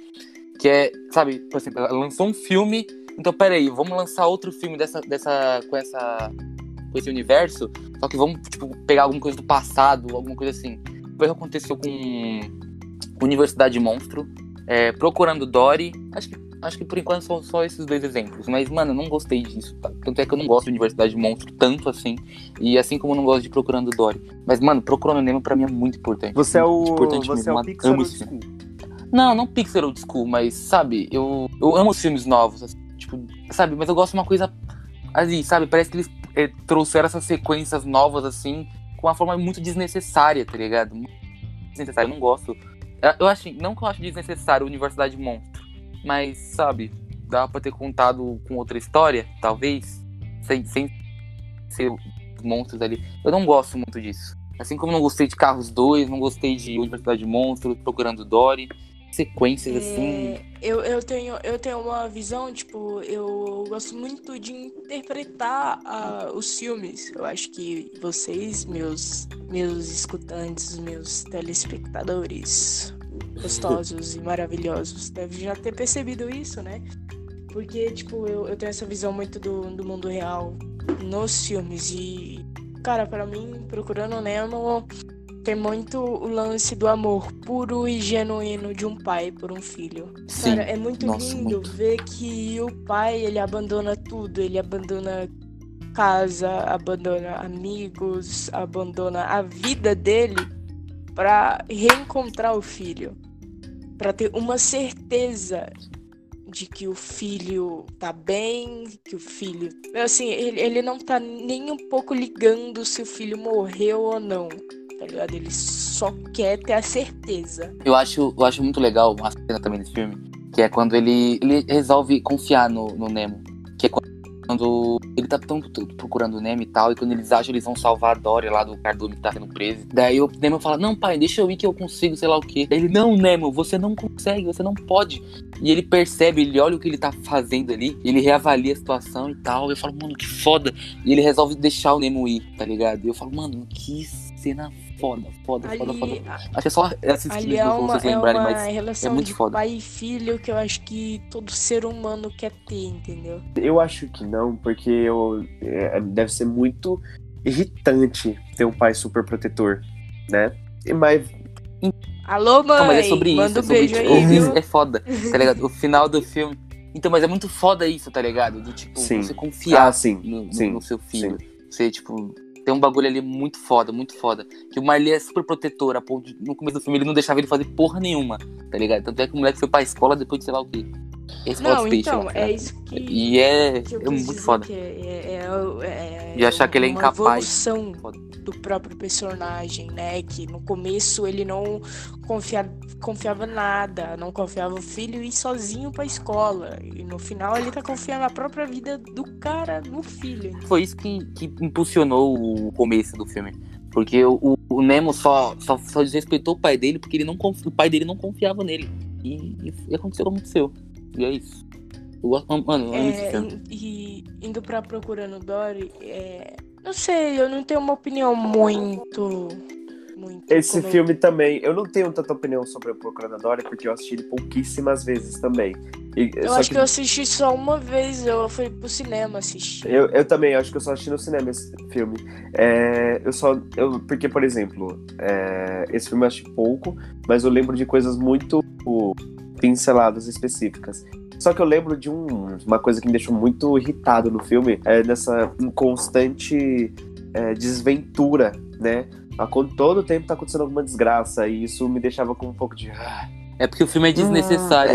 Que é, sabe, por exemplo, ela lançou um filme. Então, peraí, vamos lançar outro filme dessa, dessa, com essa. com esse universo. Só que vamos, tipo, pegar alguma coisa do passado, alguma coisa assim. Foi o que aconteceu com Universidade Monstro, é, Procurando Dory. Acho que, acho que por enquanto são só esses dois exemplos. Mas, mano, eu não gostei disso. Tá? Tanto é que eu não gosto de Universidade Monstro tanto assim. E assim como eu não gosto de Procurando Dory. Mas, mano, Procurando Nemo pra mim é muito importante. Você é o, importante você mesmo. é o Pixar amo esse filme. Não, não Pixar old school, mas, sabe, eu, eu amo os filmes novos. Assim, tipo, sabe, mas eu gosto de uma coisa assim, sabe? Parece que eles é, trouxeram essas sequências novas, assim, com uma forma muito desnecessária, tá ligado? Muito desnecessária. Eu não gosto eu acho, não que eu acho desnecessário Universidade Monstro, mas, sabe, dá pra ter contado com outra história, talvez, sem, sem ser monstros ali. Eu não gosto muito disso. Assim como não gostei de Carros 2, não gostei de Universidade Monstro, Procurando Dory, sequências é, assim. Eu, eu, tenho, eu tenho uma visão, tipo, eu gosto muito de interpretar uh, os filmes. Eu acho que vocês, meus, meus escutantes, meus telespectadores gostosos e maravilhosos, devem já ter percebido isso, né? Porque, tipo, eu, eu tenho essa visão muito do, do mundo real nos filmes. E, cara, para mim, Procurando Nemo tem muito o lance do amor puro e genuíno de um pai por um filho. Sim. Cara, é muito Nossa, lindo muito. ver que o pai, ele abandona tudo, ele abandona casa, abandona amigos, abandona a vida dele para reencontrar o filho, para ter uma certeza de que o filho tá bem, que o filho. Assim, ele, ele não tá nem um pouco ligando se o filho morreu ou não tá ligado? Ele só quer ter a certeza. Eu acho, eu acho muito legal a cena também desse filme, que é quando ele, ele resolve confiar no, no Nemo. Que é quando ele tá tão procurando o Nemo e tal, e quando eles acham eles vão salvar a Dory lá do cardume que tá sendo preso. Daí o Nemo fala, não pai, deixa eu ir que eu consigo, sei lá o quê. Daí ele, não Nemo, você não consegue, você não pode. E ele percebe, ele olha o que ele tá fazendo ali, ele reavalia a situação e tal. E eu falo, mano, que foda. E ele resolve deixar o Nemo ir, tá ligado? E eu falo, mano, que cena foda, foda, Ali, foda, foda. Acho que é só assistir ali é pra uma, vocês é lembrarem, uma mas relação é muito de foda. pai e filho que eu acho que todo ser humano quer ter, entendeu? Eu acho que não, porque eu, é, deve ser muito irritante ter um pai super protetor, né? Mas Alô, mãe! Não, mas é sobre isso, Manda é um sobre, beijo tipo, aí, isso é foda, tá ligado? O final do filme. Então, mas é muito foda isso, tá ligado? Do tipo, Sim. você confiar ah, sim, no, sim, no seu filho. Você, tipo, tem um bagulho ali muito foda, muito foda. Que o Marley é super protetor, a ponto de, no começo do filme ele não deixava ele fazer porra nenhuma, tá ligado? Tanto é que o moleque foi pra escola depois de sei lá o quê. Escola Não, então, lá, é né? isso que. E é, que é muito foda. que É, é, é, E achar que ele é incapaz. do próprio personagem, né? Que no começo ele não confia, confiava nada, não confiava o filho ir sozinho pra escola. E no final ele tá confiando a própria vida do cara no filho. Foi isso que, que impulsionou o começo do filme. Porque o, o Nemo só, só, só desrespeitou o pai dele porque ele não o pai dele não confiava nele. E, e, aconteceu o que aconteceu. E é isso. Eu gosto, mano, É, filme. e indo pra Procurando Dory, é, não sei, eu não tenho uma opinião muito. muito Esse como- filme também, eu não tenho tanta opinião sobre o Procurando Dory, porque eu assisti ele pouquíssimas vezes também. E- Eu acho que que eu assisti só uma vez, eu fui pro cinema assistir. Eu, eu também, acho que eu só assisti no cinema esse filme. É, eu só. Eu, porque, por exemplo, é, esse filme eu assisti pouco, mas eu lembro de coisas muito pinceladas específicas. Só que eu lembro de um- uma coisa que me deixou muito irritado no filme, é nessa constante é, desventura, né? A, con- todo tempo tá acontecendo alguma desgraça, e isso me deixava com um pouco de. "Ah". É porque o filme é desnecessário.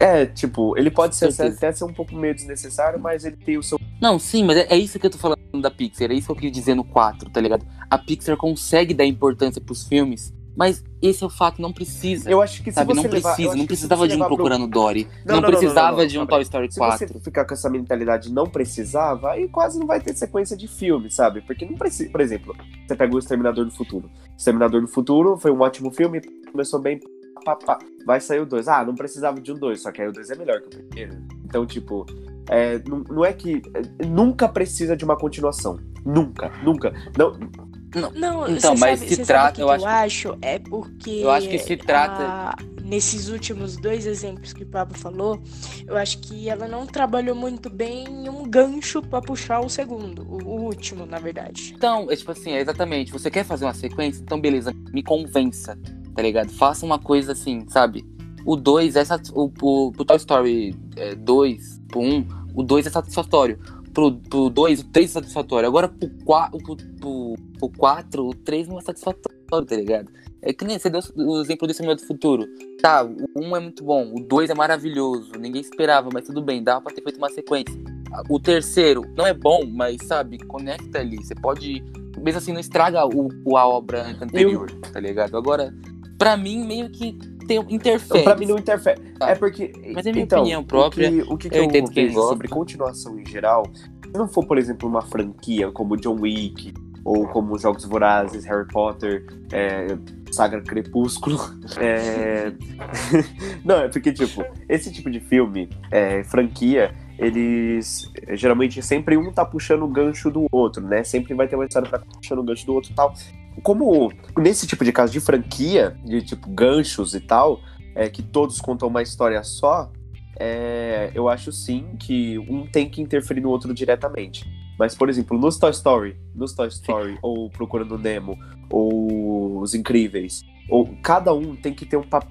É, tipo, ele pode ser, até ser um pouco meio desnecessário, mas ele tem o seu. Não, sim, mas é, é isso que eu tô falando da Pixar. É isso que eu queria dizer no 4, tá ligado? A Pixar consegue dar importância pros filmes, mas esse é o fato, não precisa. Eu acho que se sabe, não levar- precisa, não se precisava de um pro- Procurando Dory. Não, Não, não, precisava não, de um Toy. Story Se 4. você ficar com essa mentalidade não precisava, aí quase não vai ter sequência de filme, sabe? Porque não precisa. Por exemplo, você pega o Exterminador do Futuro. Exterminador do Futuro foi um ótimo filme, começou bem. Pá, pá. Vai sair o 2. Ah, não precisava de um 2, só que aí o 2 é melhor que o primeiro. Então, tipo, é, não, não é que. é, nunca precisa de uma continuação. Nunca, nunca. Não, Não, Então, você mas sabe, se você trata- o eu que acho eu acho é porque Eu acho que se trata- a- nesses últimos dois exemplos que o Pablo falou, eu acho que ela não trabalhou muito bem em um gancho pra puxar o segundo, o, o último, na verdade. Então, é tipo assim, é exatamente. Você quer fazer uma sequência? Então, beleza, me convença, tá ligado? Faça uma coisa assim, sabe? O 2 é o, o, pro Toy Story 2, pro 1, um, o 2 é satisfatório. Pro 2, o 3 é satisfatório. Agora pro 4, pro, pro, pro 4, o 3 não é satisfatório, tá ligado? É que nem você deu o exemplo do Exterminador do Futuro. Tá, o 1 é muito bom, o 2 é maravilhoso, ninguém esperava, mas tudo bem, dava pra ter feito uma sequência. O terceiro não é bom, mas sabe, conecta ali. Você pode. Mesmo assim, não estraga o, o- a obra anterior, tá ligado? Agora, pra mim, meio que tem, interfere. pra mim não interfere. Tá. É porque. Mas é minha então, opinião própria, O que, o que, que eu eu, entendo quem vejo sobre continuação em geral, se não for, por exemplo, uma franquia como John Wick, ou como Jogos Vorazes, Harry Potter, é, Saga Crepúsculo. é, não, é porque, tipo, esse tipo de filme, é, franquia, eles geralmente sempre um tá puxando o gancho do outro, né? Sempre vai ter uma história pra puxando o gancho do outro e tal. Como nesse tipo de caso de franquia, de tipo ganchos e tal, é, que todos contam uma história só, é, eu acho sim que um tem que interferir no outro diretamente. Mas, por exemplo, nos Toy Story, nos Toy Story, ou Procurando Nemo, ou Os Incríveis, ou cada um tem que ter um papel.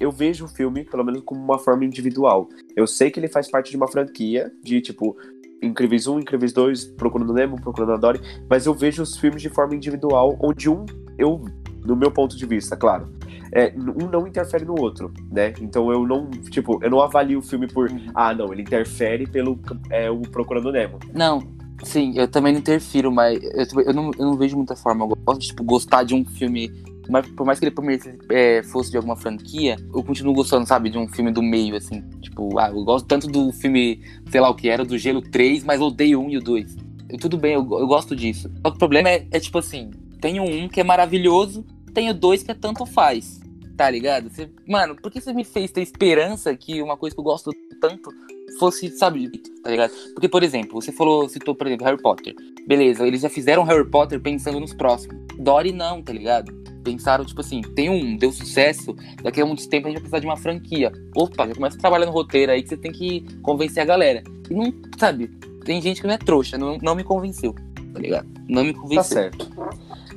eu vejo o filme, pelo menos, como uma forma individual. Eu sei que ele faz parte de uma franquia, de tipo. Incríveis 1, Incríveis 2, Procurando Nemo, Procurando a Dory, mas eu vejo os filmes de forma individual, onde um, eu, no meu ponto de vista, claro, é, um não interfere no outro, né? Então eu não, tipo, eu não avalio o filme por, ah, não, ele interfere pelo é, o Procurando Nemo. Não, sim, eu também não interfiro, mas eu, eu não, eu não vejo muita forma. Eu gosto de tipo, gostar de um filme. Mas por mais que ele primeiro é, fosse de alguma franquia, eu continuo gostando, sabe, de um filme do meio, assim. Tipo, ah, eu gosto tanto do filme, sei lá o que era, do Gelo 3, mas odeio 1 e o 2. Eu, tudo bem, eu, eu gosto disso. Só que o problema é, é, tipo assim, tem o um que é maravilhoso, tem o dois que é tanto faz. Tá ligado? Você- mano, por que você me fez ter esperança que uma coisa que eu gosto tanto fosse, sabe, tá ligado? Porque, por exemplo, você falou, citou, por exemplo, Harry Potter. Beleza, eles já fizeram Harry Potter pensando nos próximos. Dory não, tá ligado? Pensaram, tipo assim, tem um, deu sucesso, daqui a muito tempo a gente vai precisar de uma franquia. Opa, já começa a trabalhar no roteiro aí que você tem que convencer a galera. E não, sabe, tem gente que não é trouxa, não, não me convenceu, tá ligado? Não me convenceu. Tá certo.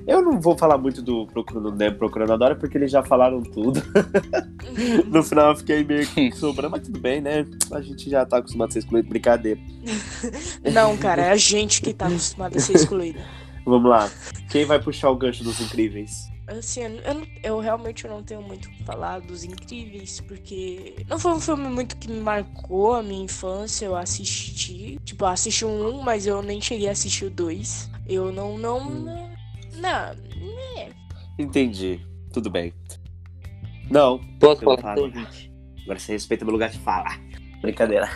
Eu não vou falar muito do Procurando Nemo, Procurando a Dora, porque eles já falaram tudo. no final eu fiquei meio que sobrando, mas tudo bem, né? A gente já tá acostumado a ser excluído, brincadeira. Não, cara, é a gente que tá acostumado a ser excluído. Vamos lá. Quem vai puxar o gancho dos incríveis? Assim, eu, eu realmente não tenho muito o que falar dos incríveis, porque não foi um filme muito que me marcou a minha infância. Eu assisti, tipo, eu assisti um, mas eu nem cheguei a assistir o dois. Eu não, não, hum. não não, né? Entendi. Tudo bem. Não. Posso falar? Agora você respeita meu lugar de fala. Brincadeira.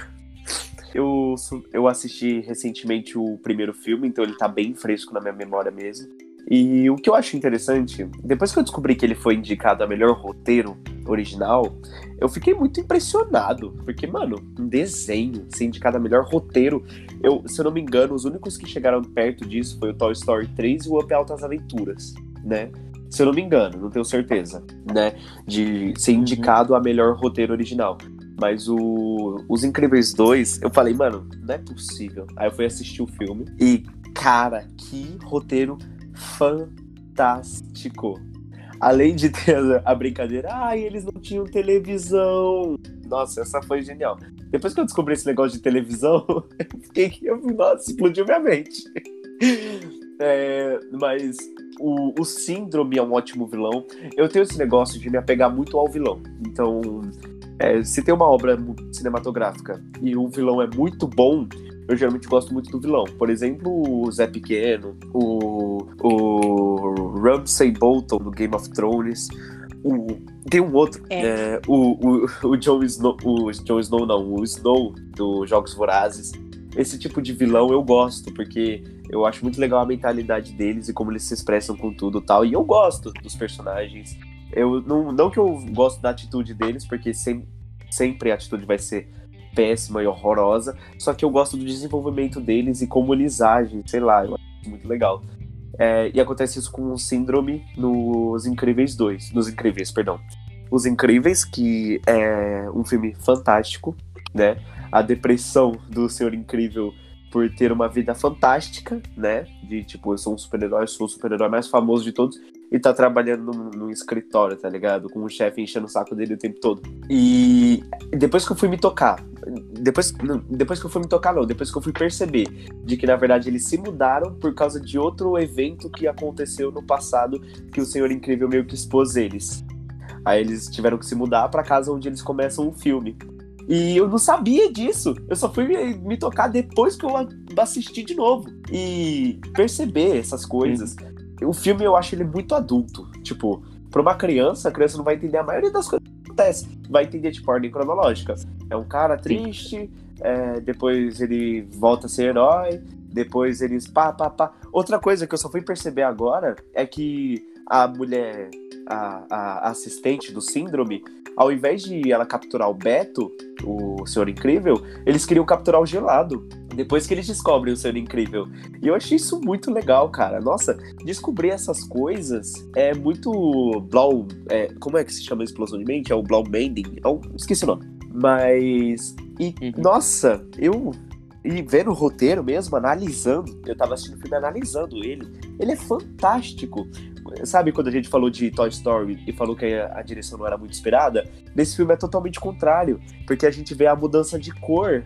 Eu, eu assisti recentemente o primeiro filme, então ele tá bem fresco na minha memória mesmo. E o que eu acho interessante, depois que eu descobri que ele foi indicado a melhor roteiro original, eu fiquei muito impressionado. Porque, mano, um desenho ser indicado a melhor roteiro. Eu, se eu não me engano, os únicos que chegaram perto disso foi o Toy Story 3 e o Up Altas Aventuras, né? Se eu não me engano, não tenho certeza, né? De ser uhum. indicado a melhor roteiro original. Mas o, Os Incríveis 2, eu falei, mano, não é possível. Aí eu fui assistir o filme e, cara, que roteiro fantástico. Além de ter a, brincadeira, ai, ah, eles não tinham televisão. Nossa, essa foi genial. Depois que eu descobri esse negócio de televisão, eu fiquei, eu, nossa, explodiu minha mente. É, mas o, o Síndrome é um ótimo vilão. Eu tenho esse negócio de me apegar muito ao vilão. Então, é, se tem uma obra cinematográfica e o vilão é muito bom, eu geralmente gosto muito do vilão. Por exemplo, o Zé Pequeno, o, o Ramsay Bolton do Game of Thrones. O, tem um outro, é. É, o, o, o Jon Snow, o Jon Snow não, o Snow dos Jogos Vorazes. Esse tipo de vilão eu gosto, porque eu acho muito legal a mentalidade deles e como eles se expressam com tudo e tal. E eu gosto dos personagens. Eu não, não que eu gosto da atitude deles, porque sempre, sempre a atitude vai ser péssima e horrorosa, só que eu gosto do desenvolvimento deles e como eles agem, sei lá, eu acho muito legal. É, e acontece isso com o Síndrome nos Incríveis 2, nos Incríveis, perdão. Os Incríveis, que é um filme fantástico, né? A depressão do Senhor Incrível por ter uma vida fantástica, né? De tipo, eu sou um super-herói, sou o super-herói mais famoso de todos e tá trabalhando num, escritório, tá ligado? Com o chefe enchendo o saco dele o tempo todo. E depois que eu fui me tocar, depois, depois que eu fui me tocar, não, depois que eu fui perceber de que na verdade eles se mudaram por causa de outro evento que aconteceu no passado que o Senhor Incrível meio que expôs eles. Aí eles tiveram que se mudar para casa onde eles começam o filme. E eu não sabia disso. Eu só fui me, me, tocar depois que eu assisti de novo. E perceber essas coisas. O filme eu acho ele muito adulto. Tipo, pra uma criança, a criança não vai entender a maioria das coisas que acontecem. Vai entender, tipo, ordem cronológica. É um cara triste, é, depois ele volta a ser herói, depois eles pá, pá, pá. Outra coisa que eu só fui perceber agora é que a mulher, a, a assistente do síndrome, ao invés de ela capturar o Beto, o Senhor Incrível, eles queriam capturar o Gelado. Depois que eles descobrem o Senhor Incrível. E eu achei isso muito legal, cara. Nossa, descobrir essas coisas é muito Blau. É, como é que se chama a explosão de mente? É o Blau Mending? É esqueci o nome. Mas. E, uhum. nossa, eu. E vendo o roteiro mesmo, analisando, eu tava assistindo o filme analisando ele. Ele é fantástico. Sabe quando a gente falou de Toy Story e falou que a, a direção não era muito esperada? Nesse filme é totalmente contrário, porque a gente vê a mudança de cor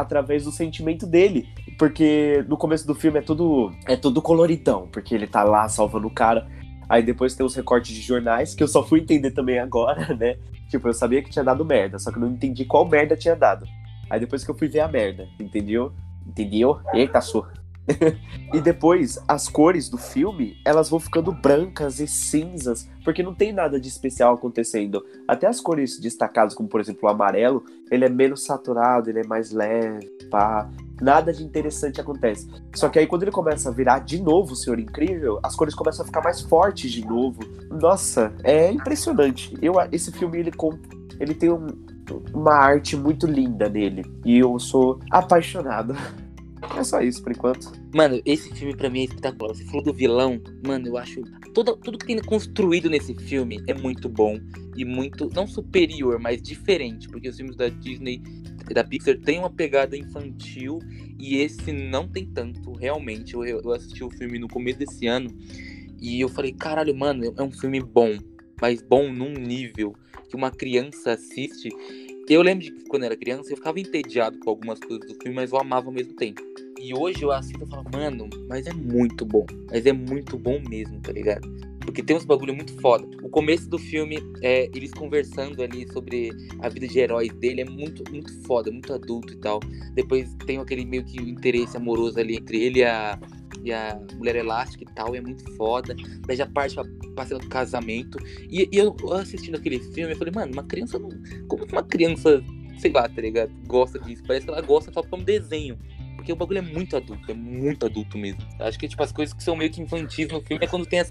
através do sentimento dele. Porque no começo do filme é tudo é tudo coloridão, porque ele tá lá salvando o cara. Aí depois tem os recortes de jornais, que eu só fui entender também agora, né? Tipo, eu sabia que tinha dado merda, só que não entendi qual merda tinha dado. Aí depois que eu fui ver a merda, entendeu? Entendeu? Eita, sua. e depois, as cores do filme, elas vão ficando brancas e cinzas, porque não tem nada de especial acontecendo. Até as cores destacadas, como por exemplo o amarelo, ele é menos saturado, ele é mais leve, pá. Nada de interessante acontece. Só que aí quando ele começa a virar de novo o Senhor Incrível, as cores começam a ficar mais fortes de novo. Nossa, é impressionante. Eu, esse filme, ele, ele tem um, uma arte muito linda nele. E eu sou apaixonado. É só isso por enquanto. Mano, esse filme pra mim é espetacular. Você falou do vilão, mano, eu acho. Tudo, tudo que tem construído nesse filme é muito bom. E muito. Não superior, mas diferente. Porque os filmes da Disney, da Pixar, tem uma pegada infantil. E esse não tem tanto, realmente. Eu, eu assisti o filme no começo desse ano. E eu falei, caralho, mano, é um filme bom. Mas bom num nível que uma criança assiste eu lembro de que quando eu era criança eu ficava entediado com algumas coisas do filme, mas eu amava ao mesmo tempo. E hoje eu assisto e falo, mano, mas é muito bom. Mas é muito bom mesmo, tá ligado? Porque tem uns bagulho muito foda. O começo do filme, é, eles conversando ali sobre a vida de heróis dele, é muito, muito foda, muito adulto e tal. Depois tem aquele meio que interesse amoroso ali entre ele e a, e a Mulher Elástica e tal, é muito foda. Daí já parte pra, pra cena do casamento. E, e, eu assistindo aquele filme, eu falei, mano, uma criança não. Como que uma criança, sei lá, tá ligado? Gosta disso? Parece que ela gosta só como desenho. Porque o bagulho é muito adulto, é muito adulto mesmo. Acho que, tipo, as coisas que são meio que infantis no filme é quando tem as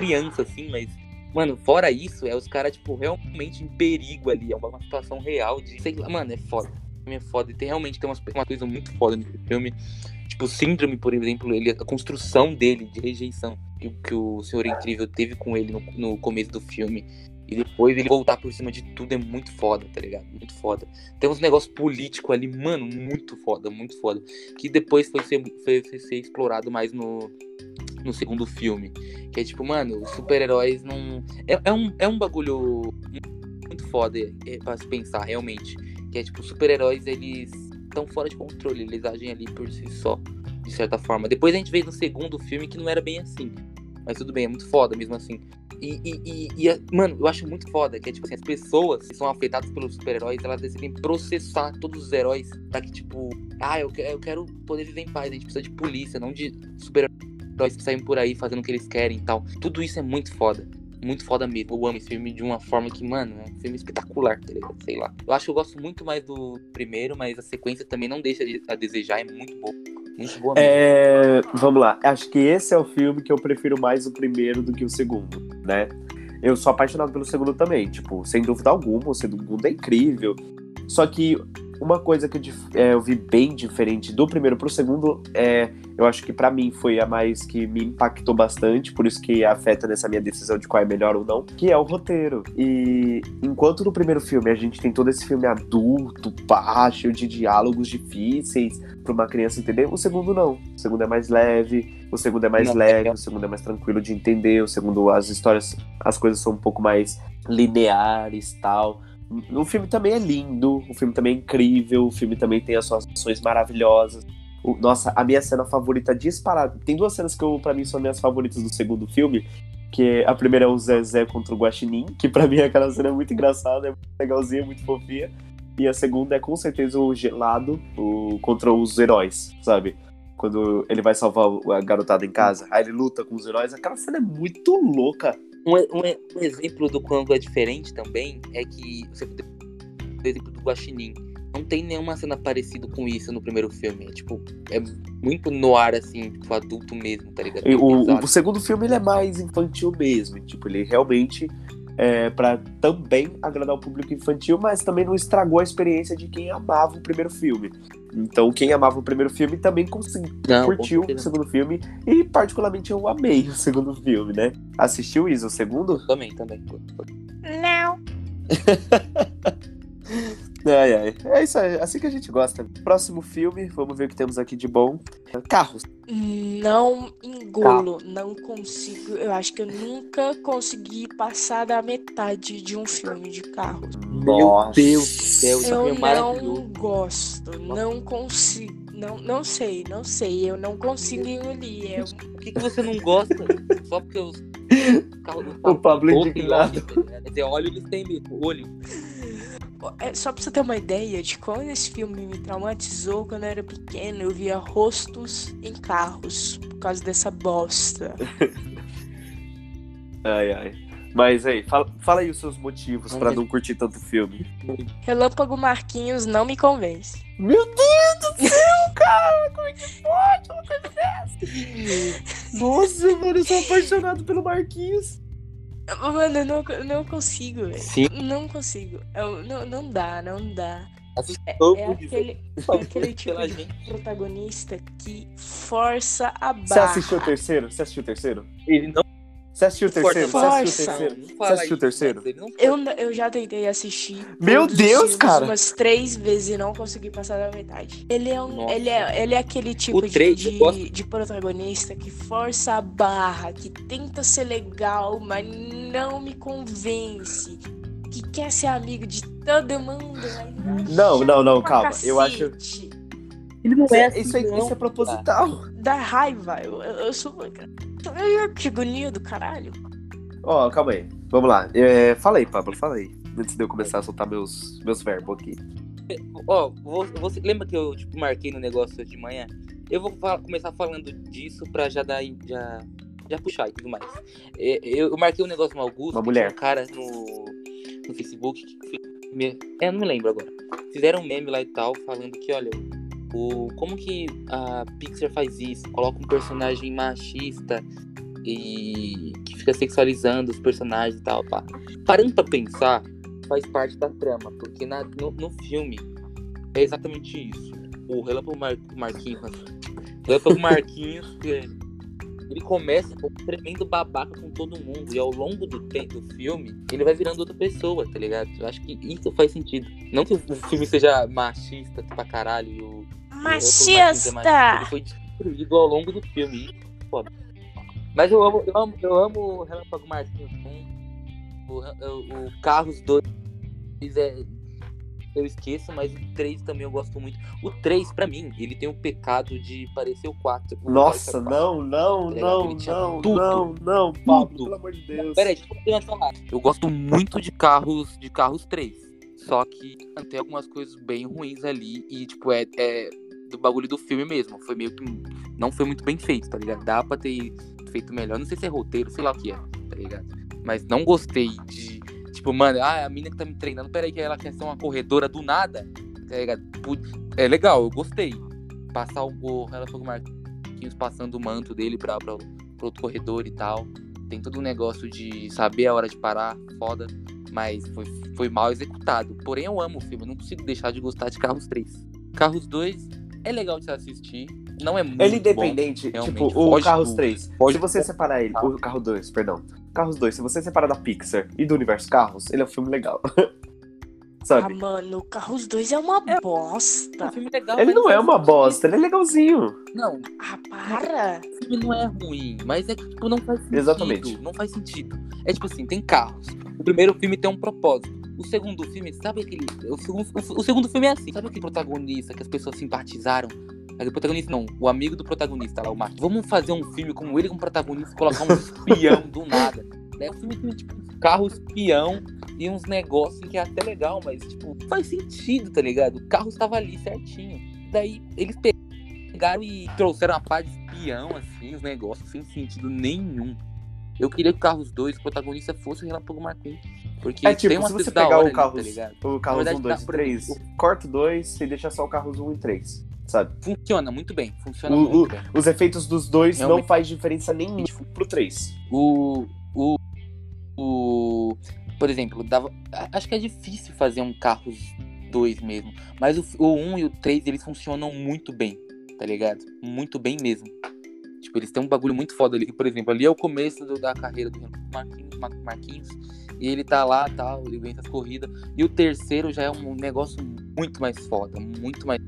crianças, assim, mas. Mano, fora isso, é os caras, tipo, realmente em perigo ali. É uma, situação real de. Sei lá, mano, é foda. É foda. E tem, realmente tem uma, uma coisa muito foda nesse filme. Tipo, síndrome, por exemplo, ele, a construção dele de rejeição que, que o Senhor Incrível teve com ele no, no começo do filme. E depois ele voltar por cima de tudo é muito foda, tá ligado? Muito foda. Tem uns negócios políticos ali, mano, muito foda, muito foda. Que depois foi ser, foi, foi ser explorado mais no, no segundo filme. Que é tipo, mano, os super-heróis não. É, é, um, é um bagulho muito foda é, pra se pensar, realmente. Que é tipo, super-heróis, eles estão fora de controle, eles agem ali por si só, de certa forma. Depois a gente veio no segundo filme que não era bem assim. Mas tudo bem, é muito foda mesmo assim. E, e, e, e, mano, eu acho muito foda que é tipo assim, as pessoas que são afetadas pelos super-heróis, elas decidem processar todos os heróis pra que, tipo, ah, eu, eu quero poder viver em paz, a gente precisa de polícia, não de super-heróis que saem por aí fazendo o que eles querem e tal. Tudo isso é muito foda muito foda mesmo. Eu amo esse filme de uma forma que, mano, é um filme espetacular, tá ligado? Sei lá. Eu acho que eu gosto muito mais do primeiro, mas a sequência também não deixa a desejar, é muito boa. Muito boa mesmo. É... Vamos lá. Acho que esse é o filme que eu prefiro mais o primeiro do que o segundo, né? Eu sou apaixonado pelo segundo também, tipo, sem dúvida alguma, o segundo é incrível. Só que uma coisa que eu, é, eu vi bem diferente do primeiro pro segundo é eu acho que para mim foi a mais que me impactou bastante, por isso que afeta nessa minha decisão de qual é melhor ou não, que é o roteiro. E enquanto no primeiro filme a gente tem todo esse filme adulto, pá, cheio de diálogos difíceis para uma criança entender, o segundo não. O segundo é mais leve, o segundo é mais não, leve, é... o segundo é mais tranquilo de entender, o segundo as histórias, as coisas são um pouco mais lineares, tal. O filme também é lindo, o filme também é incrível, o filme também tem as suas ações maravilhosas. O, nossa, a minha cena favorita disparada. Tem duas cenas que eu, pra mim são minhas favoritas do segundo filme. Que a primeira é o Zezé contra o Guaxinim, que pra mim aquela cena é muito engraçada, é muito legalzinha, muito fofinha. E a segunda é com certeza o Gelado o, contra os heróis, sabe? Quando ele vai salvar a garotada em casa, aí ele luta com os heróis. Aquela cena é muito louca. Um, um, um exemplo do quando é diferente também é que você o exemplo do Guaxinim não tem nenhuma cena parecida com isso no primeiro filme. É, tipo, é muito no ar, assim, tipo, adulto mesmo, tá ligado? O, o, segundo filme ele é mais infantil mesmo. Tipo, ele realmente é para também agradar o público infantil, mas também não estragou a experiência de quem amava o primeiro filme. Então, quem amava o primeiro filme também conseguiu, não, curtiu o segundo filme e, particularmente, eu amei o segundo filme, né? Assistiu isso, o segundo? Também, também. Não. Ai, ai. É isso aí, assim que a gente gosta. Próximo filme, vamos ver o que temos aqui de bom. Carros. Não engulo, Carro. não consigo. Eu acho que eu nunca consegui passar da metade de um filme de carros. Meu Deus do céu, eu é não gosto, não consigo. Não, não sei, não sei. Eu não consigo engolir. Eu... Por que, que você não gosta? Só porque os carros. O Pablo indignado. Quer dizer, óleo eles têm olho. É, só pra você ter uma ideia de quando esse filme me traumatizou quando eu era pequeno, eu via rostos em carros por causa dessa bosta. ai, ai. Mas aí, fala, fala aí os seus motivos para não curtir tanto filme. Relâmpago Marquinhos não me convence. Meu Deus do céu, cara! Como é que pode uma coisa dessa? Nossa, mano, eu sou apaixonado pelo Marquinhos. Mano, eu não, não consigo, velho. Sim. Não consigo. Eu, não, não dá, não dá. É, é aquele, é aquele tipo pela de gente. protagonista que força a barra. Você assistiu o terceiro? Você assistiu o terceiro? Ele não Você assistiu o terceiro? Você Força. assistiu o terceiro? Você assistiu o terceiro? Eu, eu já tentei assistir. Meu Deus, cara! Umas três vezes e não consegui passar da metade. Ele é, um, Nossa. ele é, ele é aquele tipo de, eu de, de protagonista que força a barra, que tenta ser legal, mas não me convence. Que quer ser amigo de todo mundo. mas Não, não, não, calma. Eu acho. Ele não Isso, isso, é, isso é proposital. Dá raiva. Eu, eu, eu sou. Eu, que agonia do caralho. Ó, calma aí. Vamos lá. É, fala aí, Pablo, fala aí. Antes de eu começar a soltar meus, meus verbos aqui. Ó, vo- você lembra que eu tipo, marquei no negócio de manhã? Eu vou fa- começar falando disso pra já dar já, já puxar e tudo mais. É, Eu, eu marquei um negócio no Augusto, Uma mulher. um cara no, no Facebook que é, não me lembro agora. Fizeram um meme lá e tal, falando que, olha, o, como que a Pixar faz isso? Coloca um personagem machista e que fica sexualizando os personagens e tal, pá. Parando pra pensar, faz parte da trama, porque na, no, no filme é exatamente isso. O Relâmpago Mar, Marquinhos? Relâmpago Marquinhos, é, ele começa como um tremendo babaca com todo mundo, e ao longo do tempo do filme, ele vai virando outra pessoa, tá ligado? Eu acho que isso faz sentido. Não que o filme seja machista pra caralho, e o, é Machista! Ele foi destruído ao longo do filme, é foda. Mas eu amo, eu amo, eu amo o Relâmpago Marquinhos também. O, o, o Carros 2 é, eu esqueço, mas o 3 também eu gosto muito. O 3, pra mim, ele tem o pecado de parecer o 4. o Nossa, Toy Story não, não, Tá não, não, tudo. não, não, Pablo, Tudo. pelo amor de 4. Deus. Peraí, deixa eu terminar de falar. Eu gosto muito de carros, de carros 3. Só que tem algumas coisas bem ruins ali. E, tipo, é, é do bagulho do filme mesmo. Foi meio que. Não foi muito bem feito, tá ligado? Dá pra ter feito melhor. Não sei se é roteiro, sei lá o que é, tá ligado? Mas não gostei de. Tipo, mano, ah, a mina que tá me treinando, peraí, que ela quer ser uma corredora do nada, tá ligado? É legal, eu gostei. Passar o, o Relâmpago Marquinhos passando o manto dele pra, pra, pro outro corredor e tal. Tem todo um negócio de saber a hora de parar, foda. Mas foi, foi mal executado. Porém, eu amo o filme, eu não consigo deixar de gostar de Carros 3. Carros 2 é legal de se assistir. Não é muito Ele bom. independente, realmente, tipo, o Carros do- 3. foge Se você separar ele, o Carro 2, perdão. Carros 2, se você separar da Pixar e do universo Carros, ele é um filme legal. Ah, Sabe? mano, Carros 2 é uma É um bosta. filme legal, Ele não é faz uma bosta, ele é legalzinho. Não, Ah, para! o filme não é ruim, mas é que tipo, não faz sentido. Exatamente. Não faz sentido. É tipo assim, tem carros. O primeiro filme tem um propósito. O segundo filme, sabe aquele. O segundo, o, o segundo filme é assim. Sabe aquele protagonista que as pessoas simpatizaram? Aquele protagonista não, o amigo do protagonista lá, o Mark. Vamos fazer um filme com ele como protagonista colocar um espião do nada. É um filme tem, tipo, carro espião e uns negócios que é até legal, mas, tipo, faz sentido, tá ligado? O carro estava ali certinho. Daí eles pegaram e trouxeram a parte de espião, assim, os negócios, sem sentido nenhum. Eu queria que o Carros 2, o protagonista, fosse o Relâmpago McQueen. Porque É tipo, tem uma se você pegar o ali, Carros, tá o verdade, 1, 2 dá e pra- 3, corta o 2 e deixa só o Carros 1 e 3, sabe? Funciona muito bem, funciona O- muito bem. Os efeitos dos dois não Realmente. faz diferença nenhuma pro 3. O, o, o. Por exemplo, dava, acho que é difícil fazer um Carros 2 mesmo. Mas o, o 1 e o 3 eles funcionam muito bem, tá ligado? Muito bem mesmo. Tipo, eles têm um bagulho muito foda ali. Por exemplo, ali é o começo do- da carreira do Marquinhos, Mar- Marquinhos. E ele tá lá tal, ele vence as corridas. E o terceiro já é um negócio muito mais foda, muito mais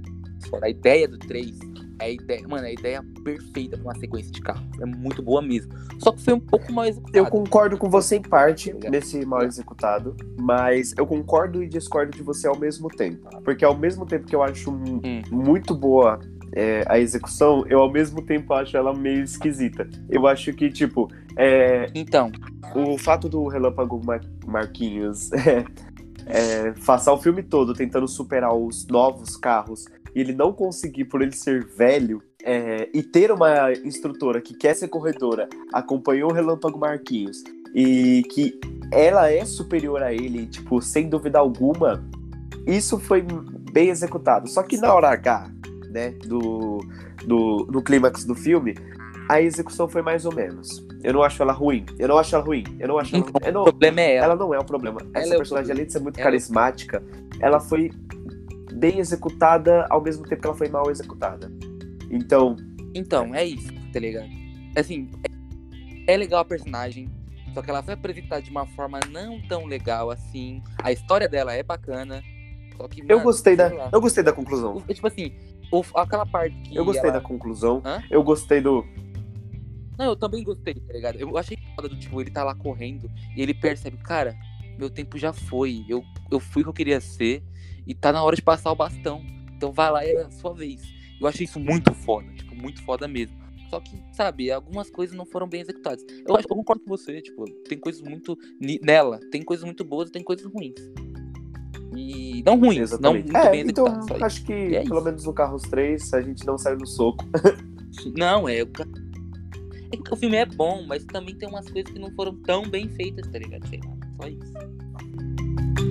foda. A ideia do 3 é a ideia, mano, é a ideia perfeita pra uma sequência de carro. É muito boa mesmo. Só que foi um pouco mal executado. Eu concordo com você em parte Tá nesse mal executado, mas eu concordo e discordo de você ao mesmo tempo. Porque ao mesmo tempo que eu acho Hum. muito boa é, a execução, eu ao mesmo tempo acho ela meio esquisita. Eu acho que, tipo, é, Então, o fato do Relâmpago Mar- Marquinhos é, é, passar o filme todo tentando superar os novos carros e ele não conseguir por ele ser velho é, e ter uma instrutora que quer ser corredora, acompanhou o Relâmpago Marquinhos e que ela é superior a ele, tipo, sem dúvida alguma, isso foi bem executado. Só que na hora H, né, do, do, do clímax do filme, a execução foi mais ou menos. Eu não acho ela ruim. Eu não acho ela ruim. Eu não acho ela Então, ruim. Eu o não- problema é ela. ela não é o problema. Essa é o personagem, problema. além de ser muito Ela é o carismática, ela foi bem executada ao mesmo tempo que ela foi mal executada. Então, Então, é isso, tá ligado? Assim, é, é legal a personagem, só que ela foi apresentada de uma forma não tão legal assim. A história dela é bacana, só que. eu mano, gostei da, lá. eu gostei da conclusão. O- Tipo assim, o- aquela parte que. Eu gostei ela- da conclusão. Hã? Eu gostei do. Não, eu também gostei, tá ligado? Eu achei foda do tipo, ele tá lá correndo e ele percebe, cara, meu tempo já foi. Eu, eu fui o que eu queria ser e tá na hora de passar o bastão. Então vai lá e é a sua vez. Eu achei isso muito foda, tipo, muito foda mesmo. Só que, sabe, algumas coisas não foram bem executadas. Eu acho que eu concordo com você, tipo, tem coisas muito. Nela, tem coisas muito boas e tem coisas ruins. E. Não ruins, Exatamente. não muito é, bem então, acho que, é pelo isso. menos no Carros 3, a gente não saiu no soco. Não, é. É que o filme é bom, mas também tem umas coisas que não foram tão bem feitas, tá ligado? Sei lá, só isso.